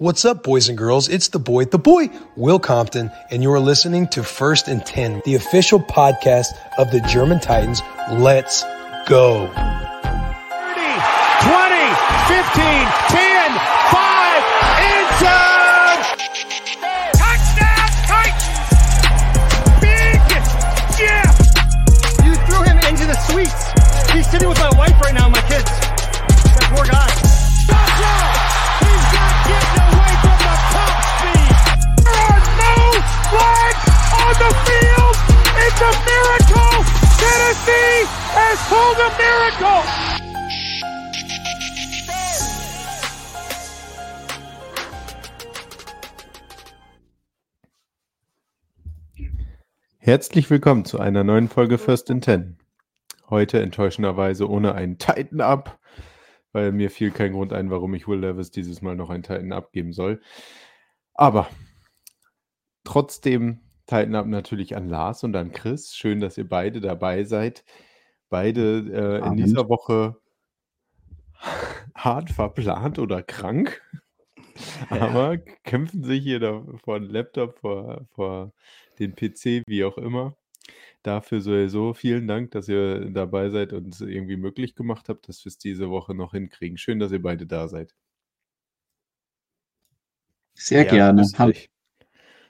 What's up, boys and girls? It's the boy, the boy, Will Compton, and you're listening to First and 10, the official podcast of the German Titans. Let's go. 30, 20, 15, 10, 5, end zone! Touchdown, Titans! Big Jeff! You threw him into the suites. He's sitting with my wife right now, my kids. That poor guy. The field! It's a miracle! Tennessee has pulled a miracle! Herzlich willkommen zu einer neuen Folge First in Ten. Heute enttäuschenderweise ohne einen Titan Up, weil mir fiel kein Grund ein, warum ich Will Levis dieses Mal noch einen Titan Up geben soll. Aber trotzdem Titan Up natürlich an Lars und an Chris. Schön, dass ihr beide dabei seid. Beide äh, in dieser Woche hart verplant oder krank. Aber kämpfen sich hier da vor den Laptop, vor, vor den PC, wie auch immer. Dafür sowieso vielen Dank, dass ihr dabei seid und es irgendwie möglich gemacht habt, dass wir es diese Woche noch hinkriegen. Schön, dass ihr beide da seid. Sehr gerne. grüß Hab.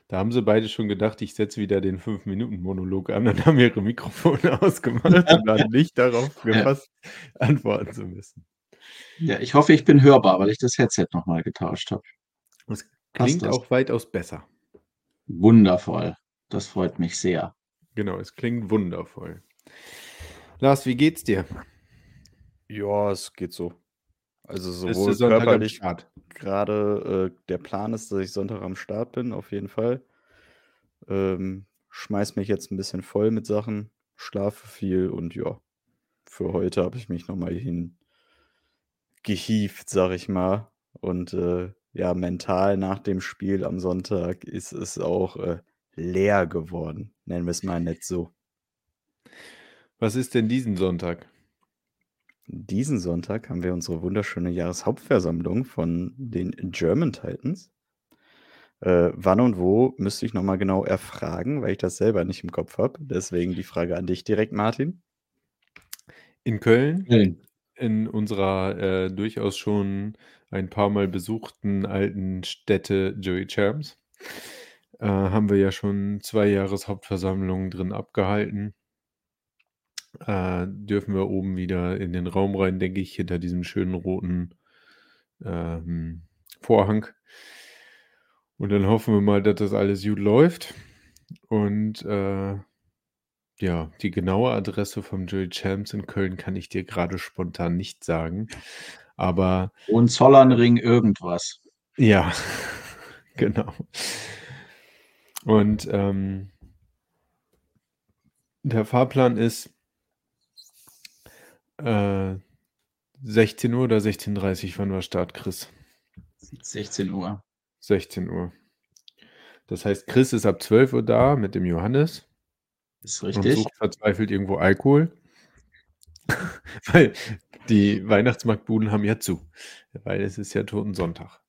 Da haben sie beide schon gedacht, ich setze wieder den 5-Minuten-Monolog an und haben ihre Mikrofone ausgemacht und waren nicht darauf Ja. gefasst, antworten zu müssen. ja, ich hoffe, ich bin hörbar, weil ich das Headset nochmal getauscht habe. Es Passt klingt das? auch weitaus besser. Wundervoll. Das freut mich sehr. Genau, es klingt wundervoll. Lars, wie geht's dir? Ja, es geht so. Also sowohl körperlich gerade äh, der Plan ist, dass ich Sonntag am Start bin, auf jeden Fall. Ähm, schmeiß mich jetzt ein bisschen voll mit Sachen, schlafe viel und ja, für heute habe ich mich nochmal hin gehievt, sag ich mal. Und äh, ja, mental nach dem Spiel am Sonntag ist es auch äh, leer geworden. Nennen wir es mal nicht so. Was ist denn diesen Sonntag? Diesen Sonntag haben wir unsere wunderschöne Jahreshauptversammlung von den German Titans. Äh, wann und wo müsste ich nochmal genau erfragen, weil ich das selber nicht im Kopf habe. Deswegen die Frage an dich direkt, Martin. In Köln? Schön. in unserer äh, durchaus schon ein paar Mal besuchten alten Stätte Joey Charms äh, haben wir ja schon zwei Jahreshauptversammlungen drin abgehalten. Äh, dürfen wir oben wieder in den Raum rein, denke ich, hinter diesem schönen roten ähm, Vorhang. Und dann hoffen wir mal, dass das alles gut läuft. Und äh, ja, die genaue Adresse vom Joey Champs in Köln kann ich dir gerade spontan nicht sagen. Aber Und Zollernring irgendwas. ja, genau. Und ähm, der Fahrplan ist äh, 16 Uhr oder 16.30 Uhr, wann war Start, Chris? 16 Uhr. 16 Uhr. Das heißt, Chris ist ab 12 Uhr da mit dem Johannes. Ist und richtig. sucht verzweifelt irgendwo Alkohol. Weil die Weihnachtsmarktbuden haben ja zu. Weil es ist ja Totensonntag.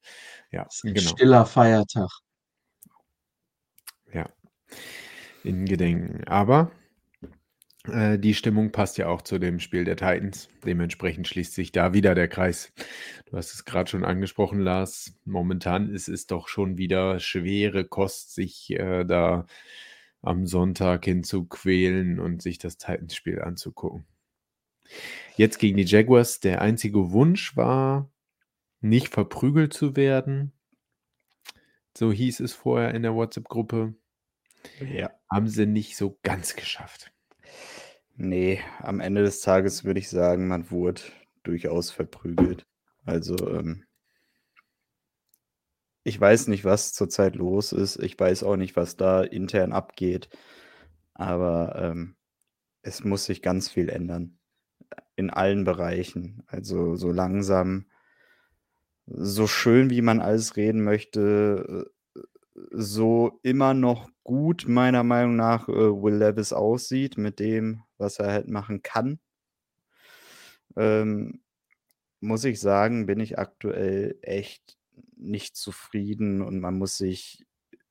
Ja, Ist ein genau. Stiller Feiertag. Ja. In Gedenken. Aber äh, die Stimmung passt ja auch zu dem Spiel der Titans. Dementsprechend schließt sich da wieder der Kreis. Du hast es gerade schon angesprochen, Lars. Momentan ist es doch schon wieder schwere Kost, sich äh, da am Sonntag hinzuquälen und sich das Titans-Spiel anzugucken. Jetzt gegen die Jaguars, der einzige Wunsch war, nicht verprügelt zu werden. So hieß es vorher in der WhatsApp-Gruppe. Ja. Haben sie nicht so ganz geschafft. Nee, am Ende des Tages würde ich sagen, man wurde durchaus verprügelt. Also, ähm, ich weiß nicht, was zurzeit los ist. Ich weiß auch nicht, was da intern abgeht. Aber ähm, es muss sich ganz viel ändern. In allen Bereichen. Also so langsam, so schön, wie man alles reden möchte, äh, so immer noch gut, meiner Meinung nach, äh, Will Levis aussieht mit dem, was er halt machen kann. Ähm, muss ich sagen, bin ich aktuell echt nicht zufrieden und man muss sich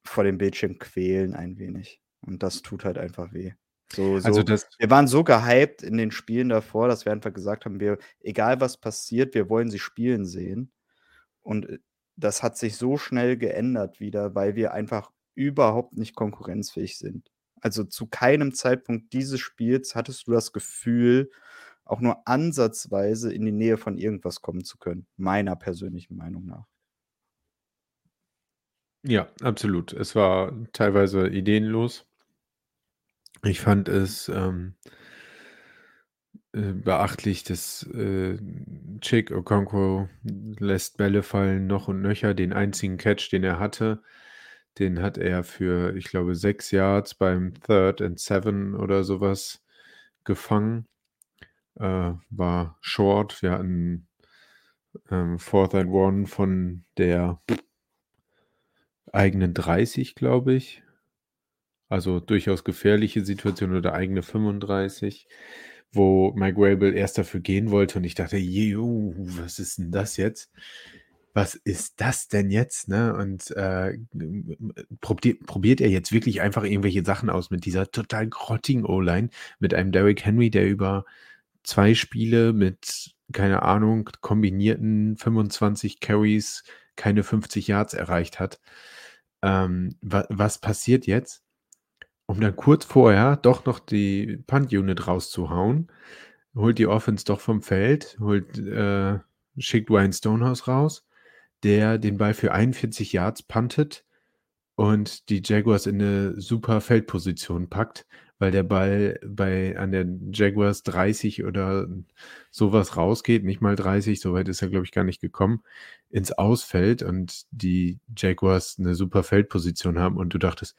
vor dem Bildschirm quälen ein wenig. Und das tut halt einfach weh. So, so. Also das, Wir waren so gehypt in den Spielen davor, dass wir einfach gesagt haben, wir, egal was passiert, wir wollen sie spielen sehen. Und äh, das hat sich so schnell geändert wieder, weil wir einfach überhaupt nicht konkurrenzfähig sind. Also zu keinem Zeitpunkt dieses Spiels hattest du das Gefühl, auch nur ansatzweise in die Nähe von irgendwas kommen zu können. Meiner persönlichen Meinung nach. ja, absolut. Es war teilweise ideenlos. Ich fand es ähm, äh, beachtlich, dass äh, Chick Okonkwo lässt Bälle fallen, noch und nöcher. Den einzigen Catch, den er hatte, den hat er für, ich glaube, sechs Yards beim Third and Seven oder sowas gefangen. Äh, war short. Wir hatten ähm, Fourth and One von der eigenen 30, glaube ich. Also durchaus gefährliche Situation oder eigene 35, wo Mike Rabel erst dafür gehen wollte und ich dachte, "Ju, was ist denn das jetzt? Was ist das denn jetzt?“ Ne? Und, äh, probiert probiert er jetzt wirklich einfach irgendwelche Sachen aus mit dieser total grottigen O-Line, mit einem Derrick Henry, der über zwei Spiele mit, keine Ahnung, kombinierten 25 Carries keine 50 Yards erreicht hat. Ähm, wa was passiert jetzt? Um dann kurz vorher doch noch die Punt-Unit rauszuhauen, holt die Offense doch vom Feld, holt, äh, schickt Ryan Stonehouse raus, der den Ball für 41 Yards puntet und die Jaguars in eine super Feldposition packt, weil der Ball bei an der Jaguars 30 oder sowas rausgeht, nicht mal 30, so weit ist er, glaube ich, gar nicht gekommen, ins Ausfeld und die Jaguars eine super Feldposition haben und du dachtest: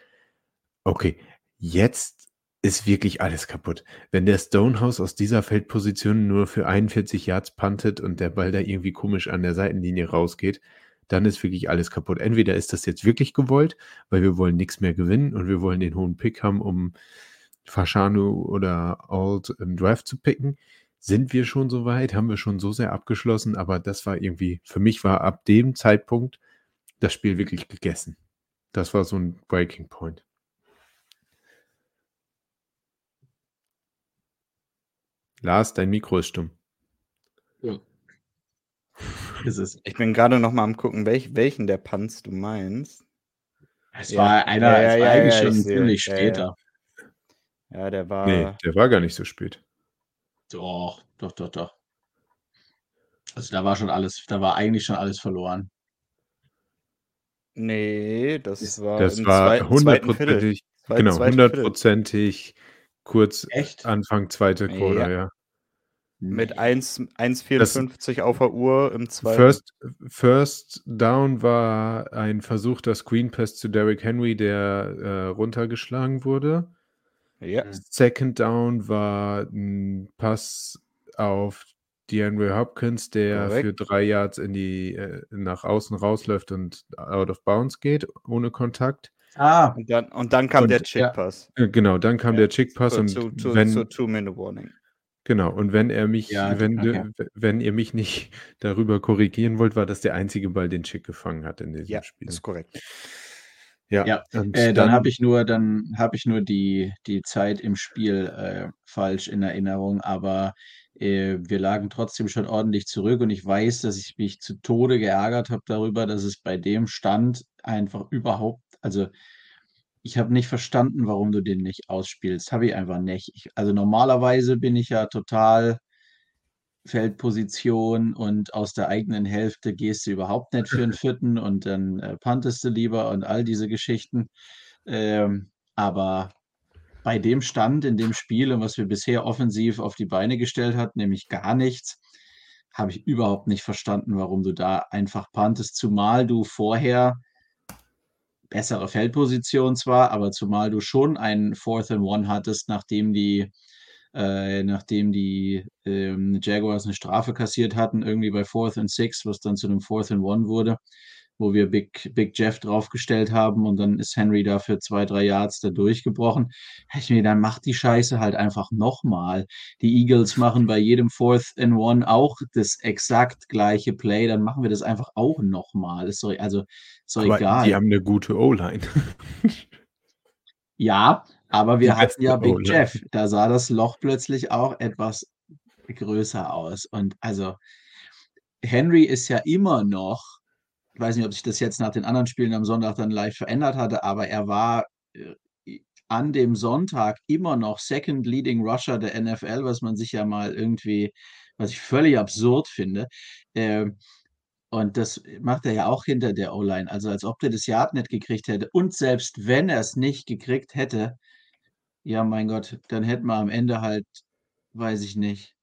„Okay, jetzt ist wirklich alles kaputt.“ Wenn der Stonehouse aus dieser Feldposition nur für 41 Yards puntet und der Ball da irgendwie komisch an der Seitenlinie rausgeht, dann ist wirklich alles kaputt. Entweder ist das jetzt wirklich gewollt, weil wir wollen nix mehr gewinnen und wir wollen den hohen Pick haben, um Fashanu oder Alt im Draft zu picken. Sind wir schon so weit? Haben wir schon so sehr abgeschlossen? Aber das war irgendwie für mich war ab dem Zeitpunkt das Spiel wirklich gegessen. Das war so 'n Breaking Point. Lars, dein Mikro ist stumm. Ja. Ist es. Ich bin grade noch mal am gucken, welch welchen der Punts du meinst. Es Ja. war einer Ja, es ja, war ja, eigentlich schon sehe. ziemlich Ja, ja. später. Ja, der Ne, war der war gar nicht so spät. Doch, doch, doch, doch. Also, da war schon alles da war eigentlich schon alles verloren. Ne, das war Das im war zweiten zweiten hundertprozentig Zweit genau, hundertprozentig kurz Echt? Anfang 2. Quarter, Ja. ja. Mit. 1 Das 1,54 auf der Uhr im zweiten. First First Down war ein versuchter Screen Pass zu Derrick Henry, der, äh, runtergeschlagen wurde. Ja. Second Down war 'n Pass auf DeAndre Hopkins, der für Korrekt. 3 Yards in die äh, nach außen rausläuft und out of bounds geht, ohne Kontakt. Ah. Und dann und dann kam Und der Ja. Chick-Pass. Äh, genau, dann kam Ja, der Chick-Pass zur und zu zu wenn zur Two-Minute-Warning. Genau, und wenn er mich Ja, wenn okay. wenn ihr mich nicht darüber korrigieren wollt, war das der einzige Ball, den Chick gefangen hat in diesem Ja, Spiel. ist korrekt. Ja, Ja, äh, dann dann habe ich nur dann habe ich nur die die Zeit im Spiel, äh, falsch in Erinnerung, aber, äh, wir lagen trotzdem schon ordentlich zurück und ich weiß, dass ich mich zu Tode geärgert habe darüber, dass es bei dem Stand einfach überhaupt also, ich habe nicht verstanden, warum du den nicht ausspielst. Habe ich einfach nicht. Ich also, normalerweise bin ich ja total Feldposition und aus der eigenen Hälfte gehst du überhaupt nicht für 'n 4. und dann, äh, puntest du lieber und all diese Geschichten. Ähm, aber bei dem Stand in dem Spiel und was wir bisher offensiv auf die Beine gestellt hat, nämlich gar nichts, habe ich überhaupt nicht verstanden, warum du da einfach puntest, zumal du vorher bessere Feldposition zwar, aber zumal du schon einen Fourth and One hattest, nachdem die äh, nachdem die, ähm, Jaguars 'ne Strafe kassiert hatten, irgendwie bei Fourth and Six, was dann zu 'nem Fourth and One wurde. Wo wir Big, Big Jeff draufgestellt haben und dann ist Henry da für zwei, drei Yards da durchgebrochen. Ich mir, dann macht die Scheiße halt einfach nochmal. Die Eagles machen bei jedem Fourth and One auch das exakt gleiche Play, dann machen wir das einfach auch nochmal. Ist doch, also, ist doch Aber egal. die haben eine gute O-Line. Ja, aber wir Die hatten ja Big. Jeff. Da sah das Loch plötzlich auch etwas größer aus. Und also Henry ist ja immer noch, ich weiß nicht, ob sich das jetzt nach den anderen Spielen am Sonntag dann leicht verändert hatte, aber er war äh, an dem Sonntag immer noch Second Leading Rusher der NFL, was man sich ja mal irgendwie, was ich völlig absurd finde. Ähm, und das macht er ja auch hinter der O-Line. Also als ob der das Yard nicht gekriegt hätte. Und selbst wenn er es nicht gekriegt hätte, ja, mein Gott, dann hätten wir am Ende halt, weiß ich nicht,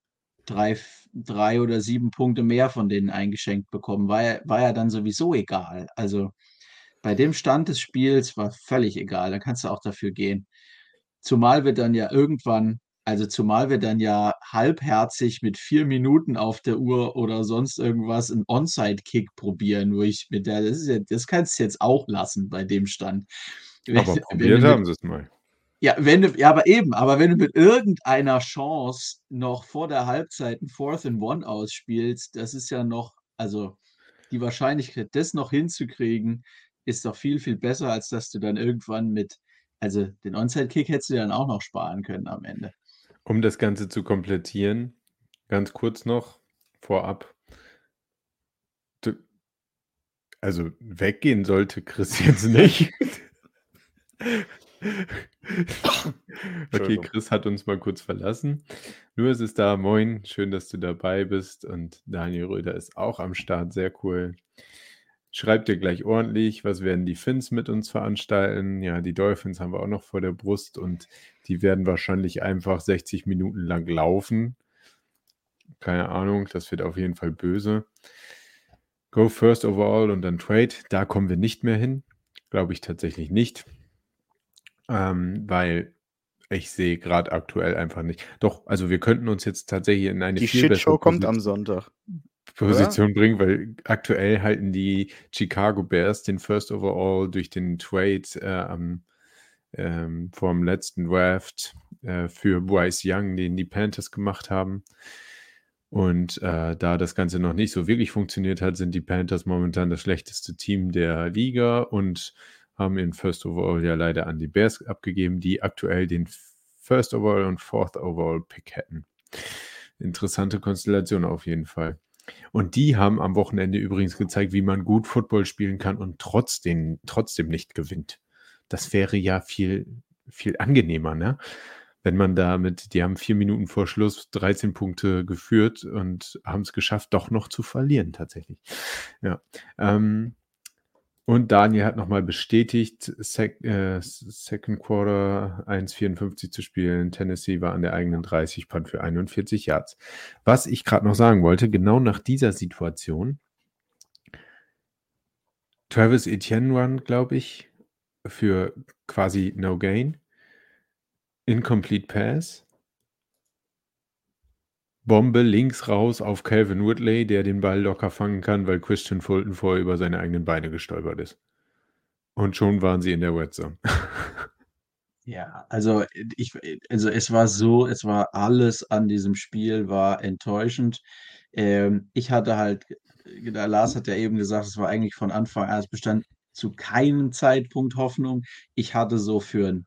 drei, drei oder sieben Punkte mehr von denen eingeschenkt bekommen. War ja, war ja dann sowieso egal. Also bei dem Stand des Spiels war völlig egal. Da kannst du auch dafür gehen. Zumal wir dann ja irgendwann, also zumal wir dann ja halbherzig mit vier Minuten auf der Uhr oder sonst irgendwas einen Onside-Kick probieren, wo ich mit der, das ist ja, das kannst du jetzt auch lassen bei dem Stand. Wenn- Aber wenn probiert mit- haben sie es mal. Ja, wenn du, ja, aber eben, aber wenn du mit irgendeiner Chance noch vor der Halbzeit ein Fourth and One ausspielst, das ist ja noch, also die Wahrscheinlichkeit, das noch hinzukriegen, ist doch viel, viel besser, als dass du dann irgendwann mit, also den Onside-Kick hättest du dann auch noch sparen können am Ende. Um das Ganze zu komplettieren, ganz kurz noch vorab. Du, also weggehen sollte Chris jetzt nicht. okay. Chris hat uns mal kurz verlassen. Nur ist es da. Moin, schön, dass du dabei bist. Und Daniel Röder ist auch am Start. Sehr cool. Schreibt dir gleich ordentlich, was werden die Finns mit uns veranstalten? Ja, die Dolphins haben wir auch noch vor der Brust und die werden wahrscheinlich einfach 60 Minuten lang laufen. Keine Ahnung, das wird auf jeden Fall böse. Go first overall und dann Trade. Da kommen wir nicht mehr hin. Glaube ich tatsächlich nicht. Ähm, weil ich sehe gerade aktuell einfach nicht. Doch, also wir könnten uns jetzt tatsächlich in eine Die viel Shitshow kommt am Position- Sonntag. Position bringen, weil aktuell halten die Chicago Bears den First Overall durch den Trade äh, am, ähm, vom letzten Draft äh, für Bryce Young, den die Panthers gemacht haben. Und äh, da das Ganze noch nicht so wirklich funktioniert hat, sind die Panthers momentan das schlechteste Team der Liga und haben ihren First Overall ja leider an die Bears abgegeben, die aktuell den First Overall und Fourth Overall Pick hätten. Interessante Konstellation auf jeden Fall. Und die haben am Wochenende übrigens gezeigt, wie man gut Football spielen kann und trotzdem, trotzdem nicht gewinnt. Das wäre ja viel, viel angenehmer, ne? Wenn man damit, die haben vier Minuten vor Schluss 13 Punkte geführt und haben es geschafft, doch noch zu verlieren, tatsächlich. Ja. Ähm, und Daniel hat nochmal bestätigt, Sec, äh, Second Quarter 1,54 zu spielen. Tennessee war an der eigenen 30, Punt für 41 Yards. Was ich gerade noch sagen wollte, genau nach dieser Situation, Travis Etienne Run, glaube ich, für quasi No Gain. Incomplete Pass. Bombe links raus auf Calvin Woodley, der den Ball locker fangen kann, weil Christian Fulton vorher über seine eigenen Beine gestolpert ist. Und schon waren sie in der Red Zone. Ja, also ich, also es war so, es war alles an diesem Spiel war enttäuschend. Ähm, ich hatte halt, der Lars hat ja eben gesagt, es war eigentlich von Anfang an, es bestand zu keinem Zeitpunkt Hoffnung. Ich hatte so für ein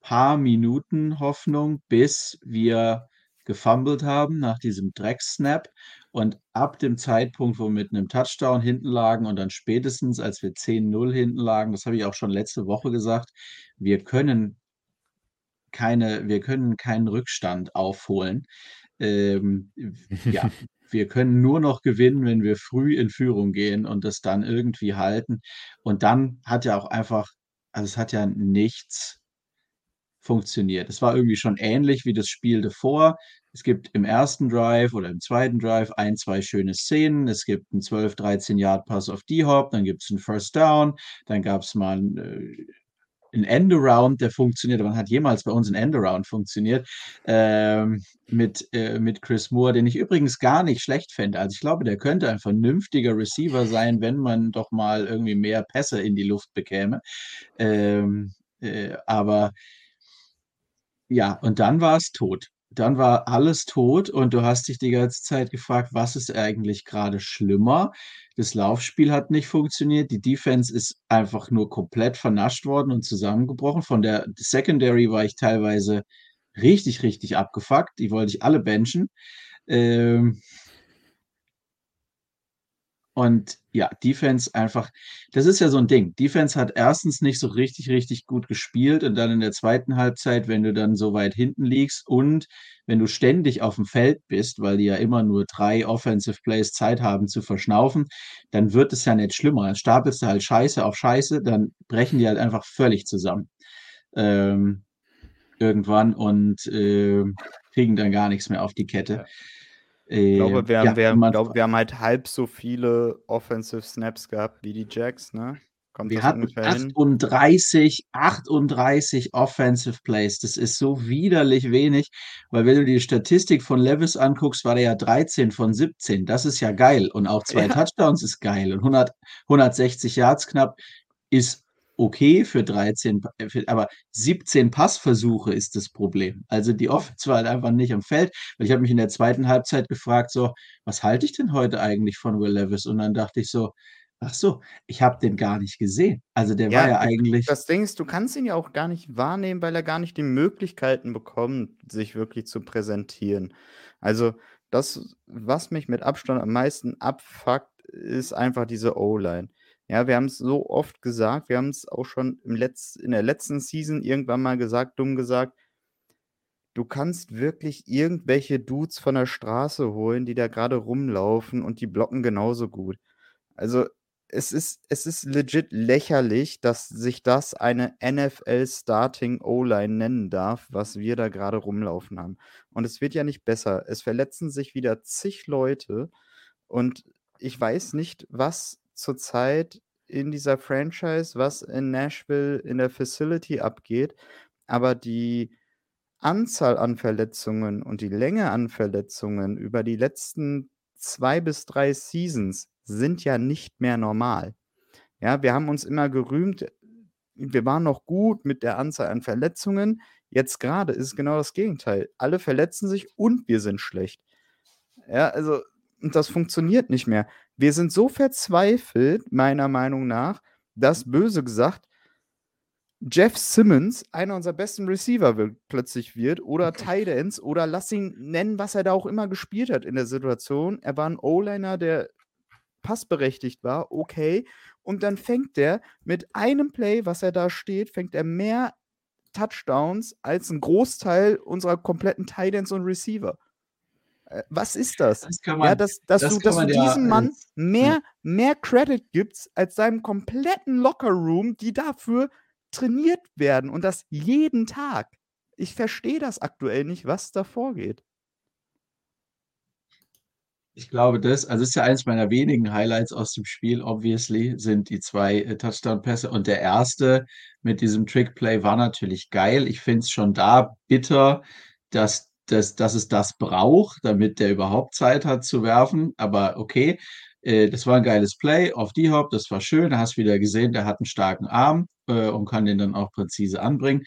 paar Minuten Hoffnung, bis wir gefummelt haben nach diesem Drecksnap. Und ab dem Zeitpunkt, wo wir mit einem Touchdown hinten lagen und dann spätestens, als wir 10-0 hinten lagen, das habe ich auch schon letzte Woche gesagt, wir können keine, wir können keinen Rückstand aufholen. Ähm, ja, wir können nur noch gewinnen, wenn wir früh in Führung gehen und das dann irgendwie halten. Und dann hat ja auch einfach, also es hat ja nichts funktioniert. Es war irgendwie schon ähnlich wie das Spiel davor. Es gibt im ersten Drive oder im zweiten Drive ein, zwei schöne Szenen. Es gibt einen 12, 13 Yard Pass auf D-Hop, dann gibt es einen First Down, dann gab es mal einen, äh, ein Endaround, der funktioniert. Wann hat jemals bei uns ein Endaround funktioniert? Ähm, mit, äh, mit Chris Moore, den ich übrigens gar nicht schlecht fände. Also ich glaube, der könnte ein vernünftiger Receiver sein, wenn man doch mal irgendwie mehr Pässe in die Luft bekäme. Ähm, äh, aber ja, und dann war es tot. Dann war alles tot und du hast dich die ganze Zeit gefragt, was ist eigentlich gerade schlimmer? Das Laufspiel hat nicht funktioniert. Die Defense ist einfach nur komplett vernascht worden und zusammengebrochen. Von der Secondary war ich teilweise richtig, richtig abgefuckt. Die wollte ich alle benchen. Ähm, und ja, Defense einfach, das ist ja so ein Ding. Defense hat erstens nicht so richtig, richtig gut gespielt und dann in der zweiten Halbzeit, wenn du dann so weit hinten liegst und wenn du ständig auf dem Feld bist, weil die ja immer nur drei Offensive Plays Zeit haben zu verschnaufen, dann wird es ja nicht schlimmer. Dann stapelst du halt Scheiße auf Scheiße, dann brechen die halt einfach völlig zusammen. Ähm, irgendwann und äh, kriegen dann gar nichts mehr auf die Kette. Ja. Ich glaube, Äh, wir haben, ja, wir, man- glaube, wir haben halt halb so viele Offensive Snaps gehabt wie die Jacks, ne? Kommt Wir hatten ungefähr hin? 38, 38 Offensive Plays. Das ist so widerlich wenig, weil wenn du die Statistik von Levis anguckst, war der ja 13 von 17. Das ist ja geil. Und auch zwei Ja. Touchdowns ist geil. Und 100, 160 Yards knapp ist okay für 13, Pa- äh, aber 17 Passversuche ist das Problem. Also die Offense war halt einfach nicht am Feld, weil ich habe mich in der zweiten Halbzeit gefragt, so, was halte ich denn heute eigentlich von Will Levis? Und dann dachte ich so, ach so, ich habe den gar nicht gesehen. Also der war ja eigentlich, Das Ding ist, du kannst ihn ja auch gar nicht wahrnehmen, weil er gar nicht die Möglichkeiten bekommt, sich wirklich zu präsentieren. Also das, was mich mit Abstand am meisten abfuckt, ist einfach diese O-Line. Ja, wir haben es so oft gesagt, wir haben es auch schon im Letz-, in der letzten Season irgendwann mal gesagt, dumm gesagt, du kannst wirklich irgendwelche Dudes von der Straße holen, die da gerade rumlaufen und die blocken genauso gut. Also es ist, es ist legit lächerlich, dass sich das eine NFL Starting O-Line nennen darf, was wir da gerade rumlaufen haben. Und es wird ja nicht besser. Es verletzen sich wieder zig Leute und ich weiß nicht, was zurzeit in dieser Franchise, was in Nashville in der Facility abgeht, aber die Anzahl an Verletzungen und die Länge an Verletzungen über die letzten zwei bis drei Seasons sind ja nicht mehr normal. Ja, wir haben uns immer gerühmt, wir waren noch gut mit der Anzahl an Verletzungen. Jetzt gerade ist genau das Gegenteil. Alle verletzen sich und wir sind schlecht. Ja, also, und das funktioniert nicht mehr. Wir sind so verzweifelt, meiner Meinung nach, dass böse gesagt, Jeff Simmons einer unserer besten Receiver wird, plötzlich wird oder Tight Ends oder lass ihn nennen, was er da auch immer gespielt hat in der Situation. Er war ein O-Liner, der passberechtigt war, okay. Und dann fängt er mit einem Play, was er da steht, fängt er mehr Touchdowns als ein Großteil unserer kompletten Tight Ends und Receiver. Äh, Was ist das? das kann Ja, man, dass, dass das du, dass du man ja diesem Mann mehr, mehr Credit gibst als seinem kompletten Lockerroom, die dafür trainiert werden und das jeden Tag. Ich verstehe das aktuell nicht, was da vorgeht. Ich glaube, das, also ist ja eins meiner wenigen Highlights aus dem Spiel, obviously, sind die zwei äh, Touchdown-Pässe. Und der erste mit diesem Trick-Play war natürlich geil. Ich finde es schon da bitter, dass, dass, dass es das braucht, damit der überhaupt Zeit hat zu werfen. Aber okay, äh, das war ein geiles Play auf die Hop, das war schön. Da hast wieder gesehen, der hat einen starken Arm äh, und kann den dann auch präzise anbringen.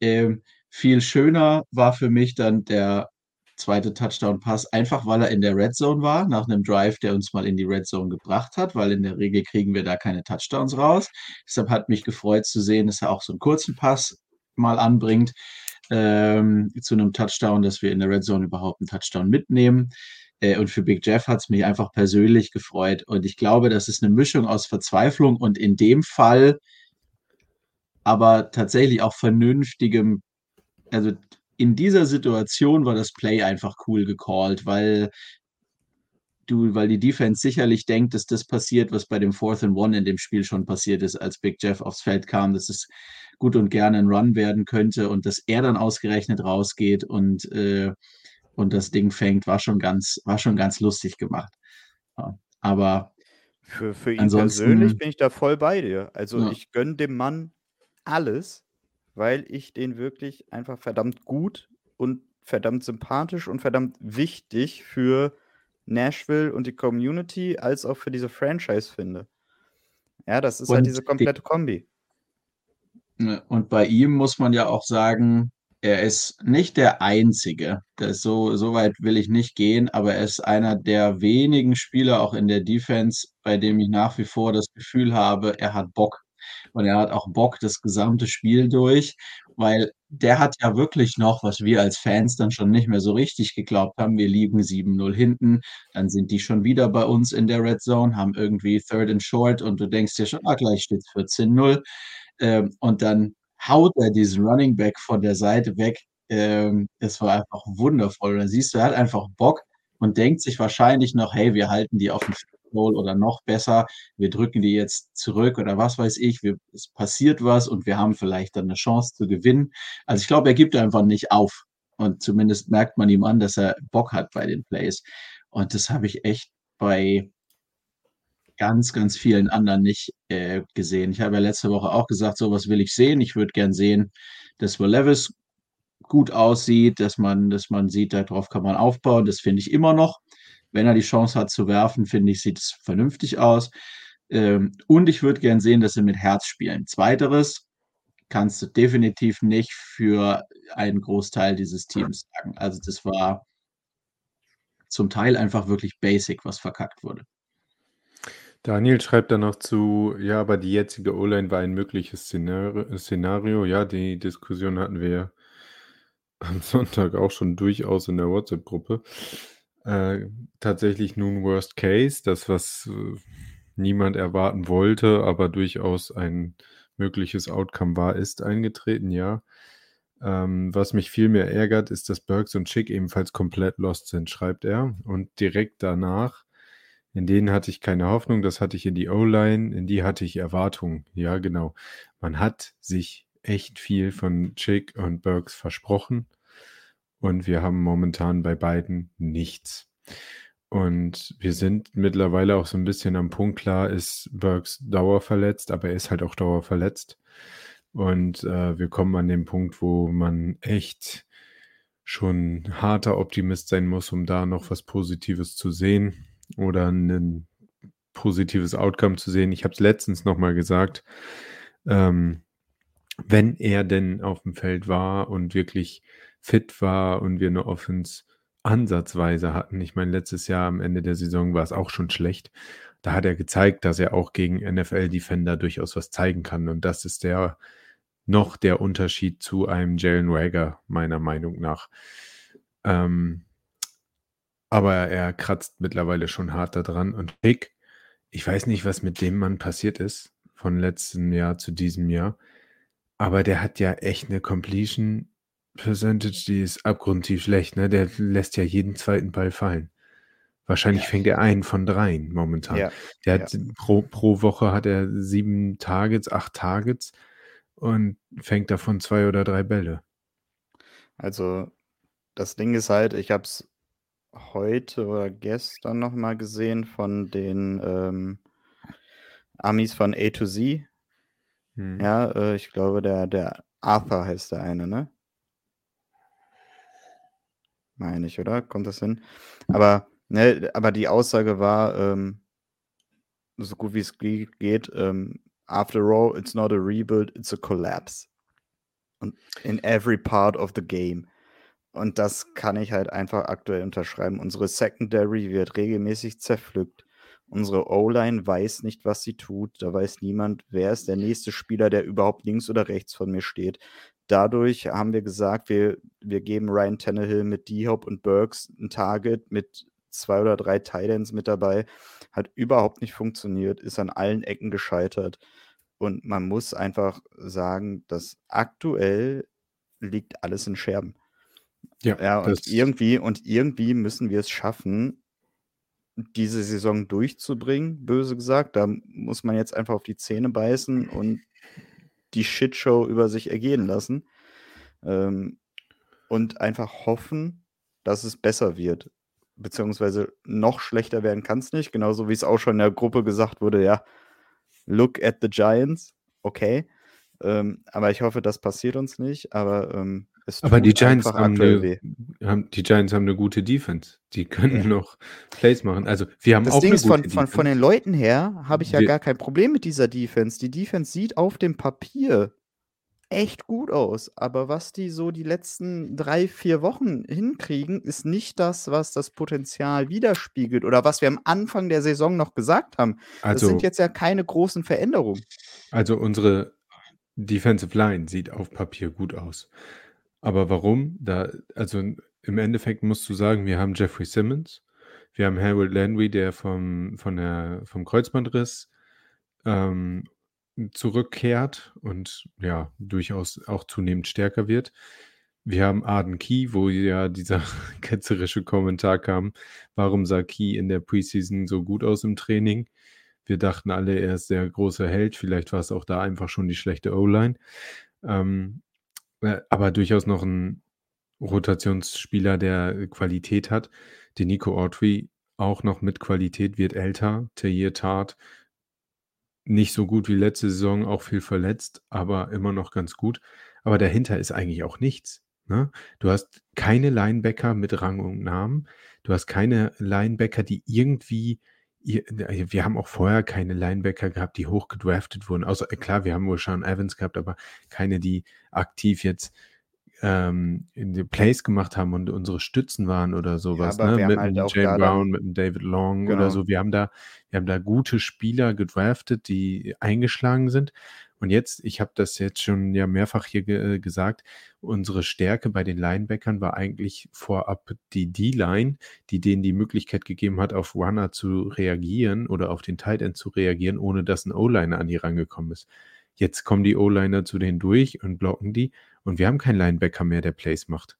Ähm, viel schöner war für mich dann der zweite Touchdown-Pass, einfach weil er in der Red Zone war, nach einem Drive, der uns mal in die Red Zone gebracht hat, weil in der Regel kriegen wir da keine Touchdowns raus. Deshalb hat mich gefreut zu sehen, dass er auch so einen kurzen Pass mal anbringt ähm, zu einem Touchdown, dass wir in der Red Zone überhaupt einen Touchdown mitnehmen. Äh, und für Big Jeff hat es mich einfach persönlich gefreut. Und ich glaube, das ist eine Mischung aus Verzweiflung und in dem Fall aber tatsächlich auch vernünftigem, also in dieser Situation war das Play einfach cool gecallt, weil du, weil die Defense sicherlich denkt, dass das passiert, was bei dem Fourth and One in dem Spiel schon passiert ist, als Big Jeff aufs Feld kam, dass es gut und gerne ein Run werden könnte und dass er dann ausgerechnet rausgeht und, äh, und das Ding fängt, war schon ganz, war schon ganz lustig gemacht. Ja, aber Für, für ihn persönlich bin ich da voll bei dir. Also Ja. ich gönne dem Mann alles, weil ich den wirklich einfach verdammt gut und verdammt sympathisch und verdammt wichtig für Nashville und die Community als auch für diese Franchise finde. Ja, das ist halt Und diese die komplette Kombi. Und bei ihm muss man ja auch sagen, er ist nicht der Einzige. Das so, so weit will ich nicht gehen, aber er ist einer der wenigen Spieler auch in der Defense, bei dem ich nach wie vor das Gefühl habe, er hat Bock. Und er hat auch Bock das gesamte Spiel durch, weil der hat ja wirklich noch, was wir als Fans dann schon nicht mehr so richtig geglaubt haben. Wir liegen 7-0 hinten, dann sind die schon wieder bei uns in der Red Zone, haben irgendwie Third and Short und du denkst dir schon, ah, gleich steht es 14-0. Ähm, und dann haut er diesen Running Back von der Seite weg. Ähm, das war einfach wundervoll. Und dann siehst du, er hat einfach Bock und denkt sich wahrscheinlich noch, hey, wir halten die auf dem Goal oder noch besser, wir drücken die jetzt zurück oder was weiß ich, wir, es passiert was und wir haben vielleicht dann eine Chance zu gewinnen. Also ich glaube, er gibt einfach nicht auf. Und zumindest merkt man ihm an, dass er Bock hat bei den Plays. Und das habe ich echt bei ganz, ganz vielen anderen nicht äh, gesehen. Ich habe ja letzte Woche auch gesagt, so was will ich sehen. Ich würde gern sehen, dass Will Levis gut aussieht, dass man, dass man sieht, darauf kann man aufbauen. Das finde ich immer noch. Wenn er die Chance hat zu werfen, finde ich, sieht es vernünftig aus. Ähm, und ich würde gern sehen, dass sie mit Herz spielen. Zweiteres kannst du definitiv nicht für einen Großteil dieses Teams sagen. Also das war zum Teil einfach wirklich basic, was verkackt wurde. Daniel schreibt dann noch zu, ja, aber die jetzige O-Line war ein mögliches Szenario. Szenario. Ja, die Diskussion hatten wir am Sonntag auch schon durchaus in der WhatsApp-Gruppe. Äh, tatsächlich nun Worst Case, das, was äh, niemand erwarten wollte, aber durchaus ein mögliches Outcome war, ist eingetreten, ja. Ähm, was mich viel mehr ärgert, ist, dass Burks und Chick ebenfalls komplett lost sind, schreibt er. Und direkt danach, in denen hatte ich keine Hoffnung, das hatte ich in die O-Line, in die hatte ich Erwartungen. Ja, genau. Man hat sich echt viel von Chick und Burks versprochen und wir haben momentan bei beiden nichts. Und wir sind mittlerweile auch so ein bisschen am Punkt, klar ist Burks dauerverletzt, aber er ist halt auch dauerverletzt. Und äh, wir kommen an den Punkt, wo man echt schon harter Optimist sein muss, um da noch was Positives zu sehen oder ein positives Outcome zu sehen. Ich habe es letztens nochmal gesagt, ähm, wenn er denn auf dem Feld war und wirklich fit war und wir eine Offense ansatzweise hatten. Ich meine, letztes Jahr am Ende der Saison war es auch schon schlecht. Da hat er gezeigt, dass er auch gegen NFL-Defender durchaus was zeigen kann. Und das ist der noch der Unterschied zu einem Jalen Rager, meiner Meinung nach. Ähm, aber er kratzt mittlerweile schon hart daran. Und Pick, ich weiß nicht, was mit dem Mann passiert ist, von letztem Jahr zu diesem Jahr. Aber der hat ja echt eine Completion Percentage, die ist abgrundtief schlecht, ne? Der lässt ja jeden zweiten Ball fallen. Wahrscheinlich Ja. fängt er einen von dreien momentan. Ja, Der ja. hat pro, pro Woche hat er sieben Targets, acht Targets und fängt davon zwei oder drei Bälle. Also, das Ding ist halt, ich habe es heute oder gestern noch mal gesehen von den ähm, Amis von A to Z. Hm. Ja, äh, ich glaube, der, der Arthur heißt der eine, ne? Meine ich, oder? Kommt das hin? Aber, ne, aber die Aussage war, ähm, so gut wie es ge- geht, ähm, after all, it's not a rebuild, it's a collapse. Und in every part of the game. Und das kann ich halt einfach aktuell unterschreiben. Unsere Secondary wird regelmäßig zerpflückt. Unsere O-Line weiß nicht, was sie tut. Da weiß niemand, wer ist der nächste Spieler, der überhaupt links oder rechts von mir steht. Dadurch haben wir gesagt, wir, wir geben Ryan Tannehill mit D-Hop und Burks ein Target mit zwei oder drei Titans mit dabei. Hat überhaupt nicht funktioniert, ist an allen Ecken gescheitert. Und man muss einfach sagen, dass aktuell liegt alles in Scherben. Ja, Ja, und irgendwie, und irgendwie müssen wir es schaffen, diese Saison durchzubringen, böse gesagt. Da muss man jetzt einfach auf die Zähne beißen und die Shitshow über sich ergehen lassen. Ähm, und einfach hoffen, dass es besser wird. Beziehungsweise noch schlechter werden kann es nicht. Genauso wie es auch schon in der Gruppe gesagt wurde, ja, look at the Giants, okay. Ähm, aber ich hoffe, das passiert uns nicht. Aber ähm, Aber die Giants haben 'ne weh. haben die Giants haben 'ne gute Defense. Die können Ja. noch Plays machen. Also, wir haben Das auch Ding ist, von gute von von den. Leuten her habe ich ja Wir gar kein Problem mit dieser Defense. Die Defense sieht auf dem Papier echt gut aus, aber was die so die letzten 3, 4 Wochen hinkriegen, ist nicht das, was das Potenzial widerspiegelt oder was wir am Anfang der Saison noch gesagt haben. Das sind Also jetzt ja keine großen Veränderungen. also, unsere Defensive Line sieht auf Papier gut aus. Aber warum? Da also, im Endeffekt musst du sagen, wir haben Jeffrey Simmons, wir haben Harold Landry, der vom von der vom Kreuzbandriss, ähm, zurückkehrt und ja, durchaus auch zunehmend stärker wird. Wir haben Arden Key, wo ja dieser ketzerische Kommentar kam: „Warum sah Key in der Preseason so gut aus im Training?“ Wir dachten alle, er ist der große Held. Vielleicht war es auch da einfach schon die schlechte O-Line. Ähm, äh, aber durchaus noch 'n Rotationsspieler, der Qualität hat. Denico Autry auch noch mit Qualität, wird älter. Tahir Tart nicht so gut wie letzte Saison, auch viel verletzt, aber immer noch ganz gut. Aber dahinter ist eigentlich auch nichts, ne? Du hast keine Linebacker mit Rang und Namen. Du hast keine Linebacker, die irgendwie ir wir haben auch vorher keine Linebacker gehabt, die hoch gedraftet wurden. Außer äh, klar, wir haben Rashaan Evans gehabt, aber keine, die aktiv jetzt, ähm, Plays gemacht haben und unsere Stützen waren oder so Ja, ne? Mit halt 'nem auch Jayne da dann Brown, mit 'nem David Long oder Genau. so. Wir haben da wir haben da gute Spieler gedraftet, die eingeschlagen sind. Und jetzt ich habe das jetzt schon ja mehrfach hier ge äh, gesagt, unsere Stärke bei den Linebackern war eigentlich vorab die D-Line, die denen die Möglichkeit gegeben hat, auf Runner zu reagieren oder auf den Tight End zu reagieren, ohne dass 'n O-Liner an die rangekommen ist. Jetzt kommen die O-Liner zu denen durch und blocken die und wir haben keinen Linebacker mehr, der Plays macht.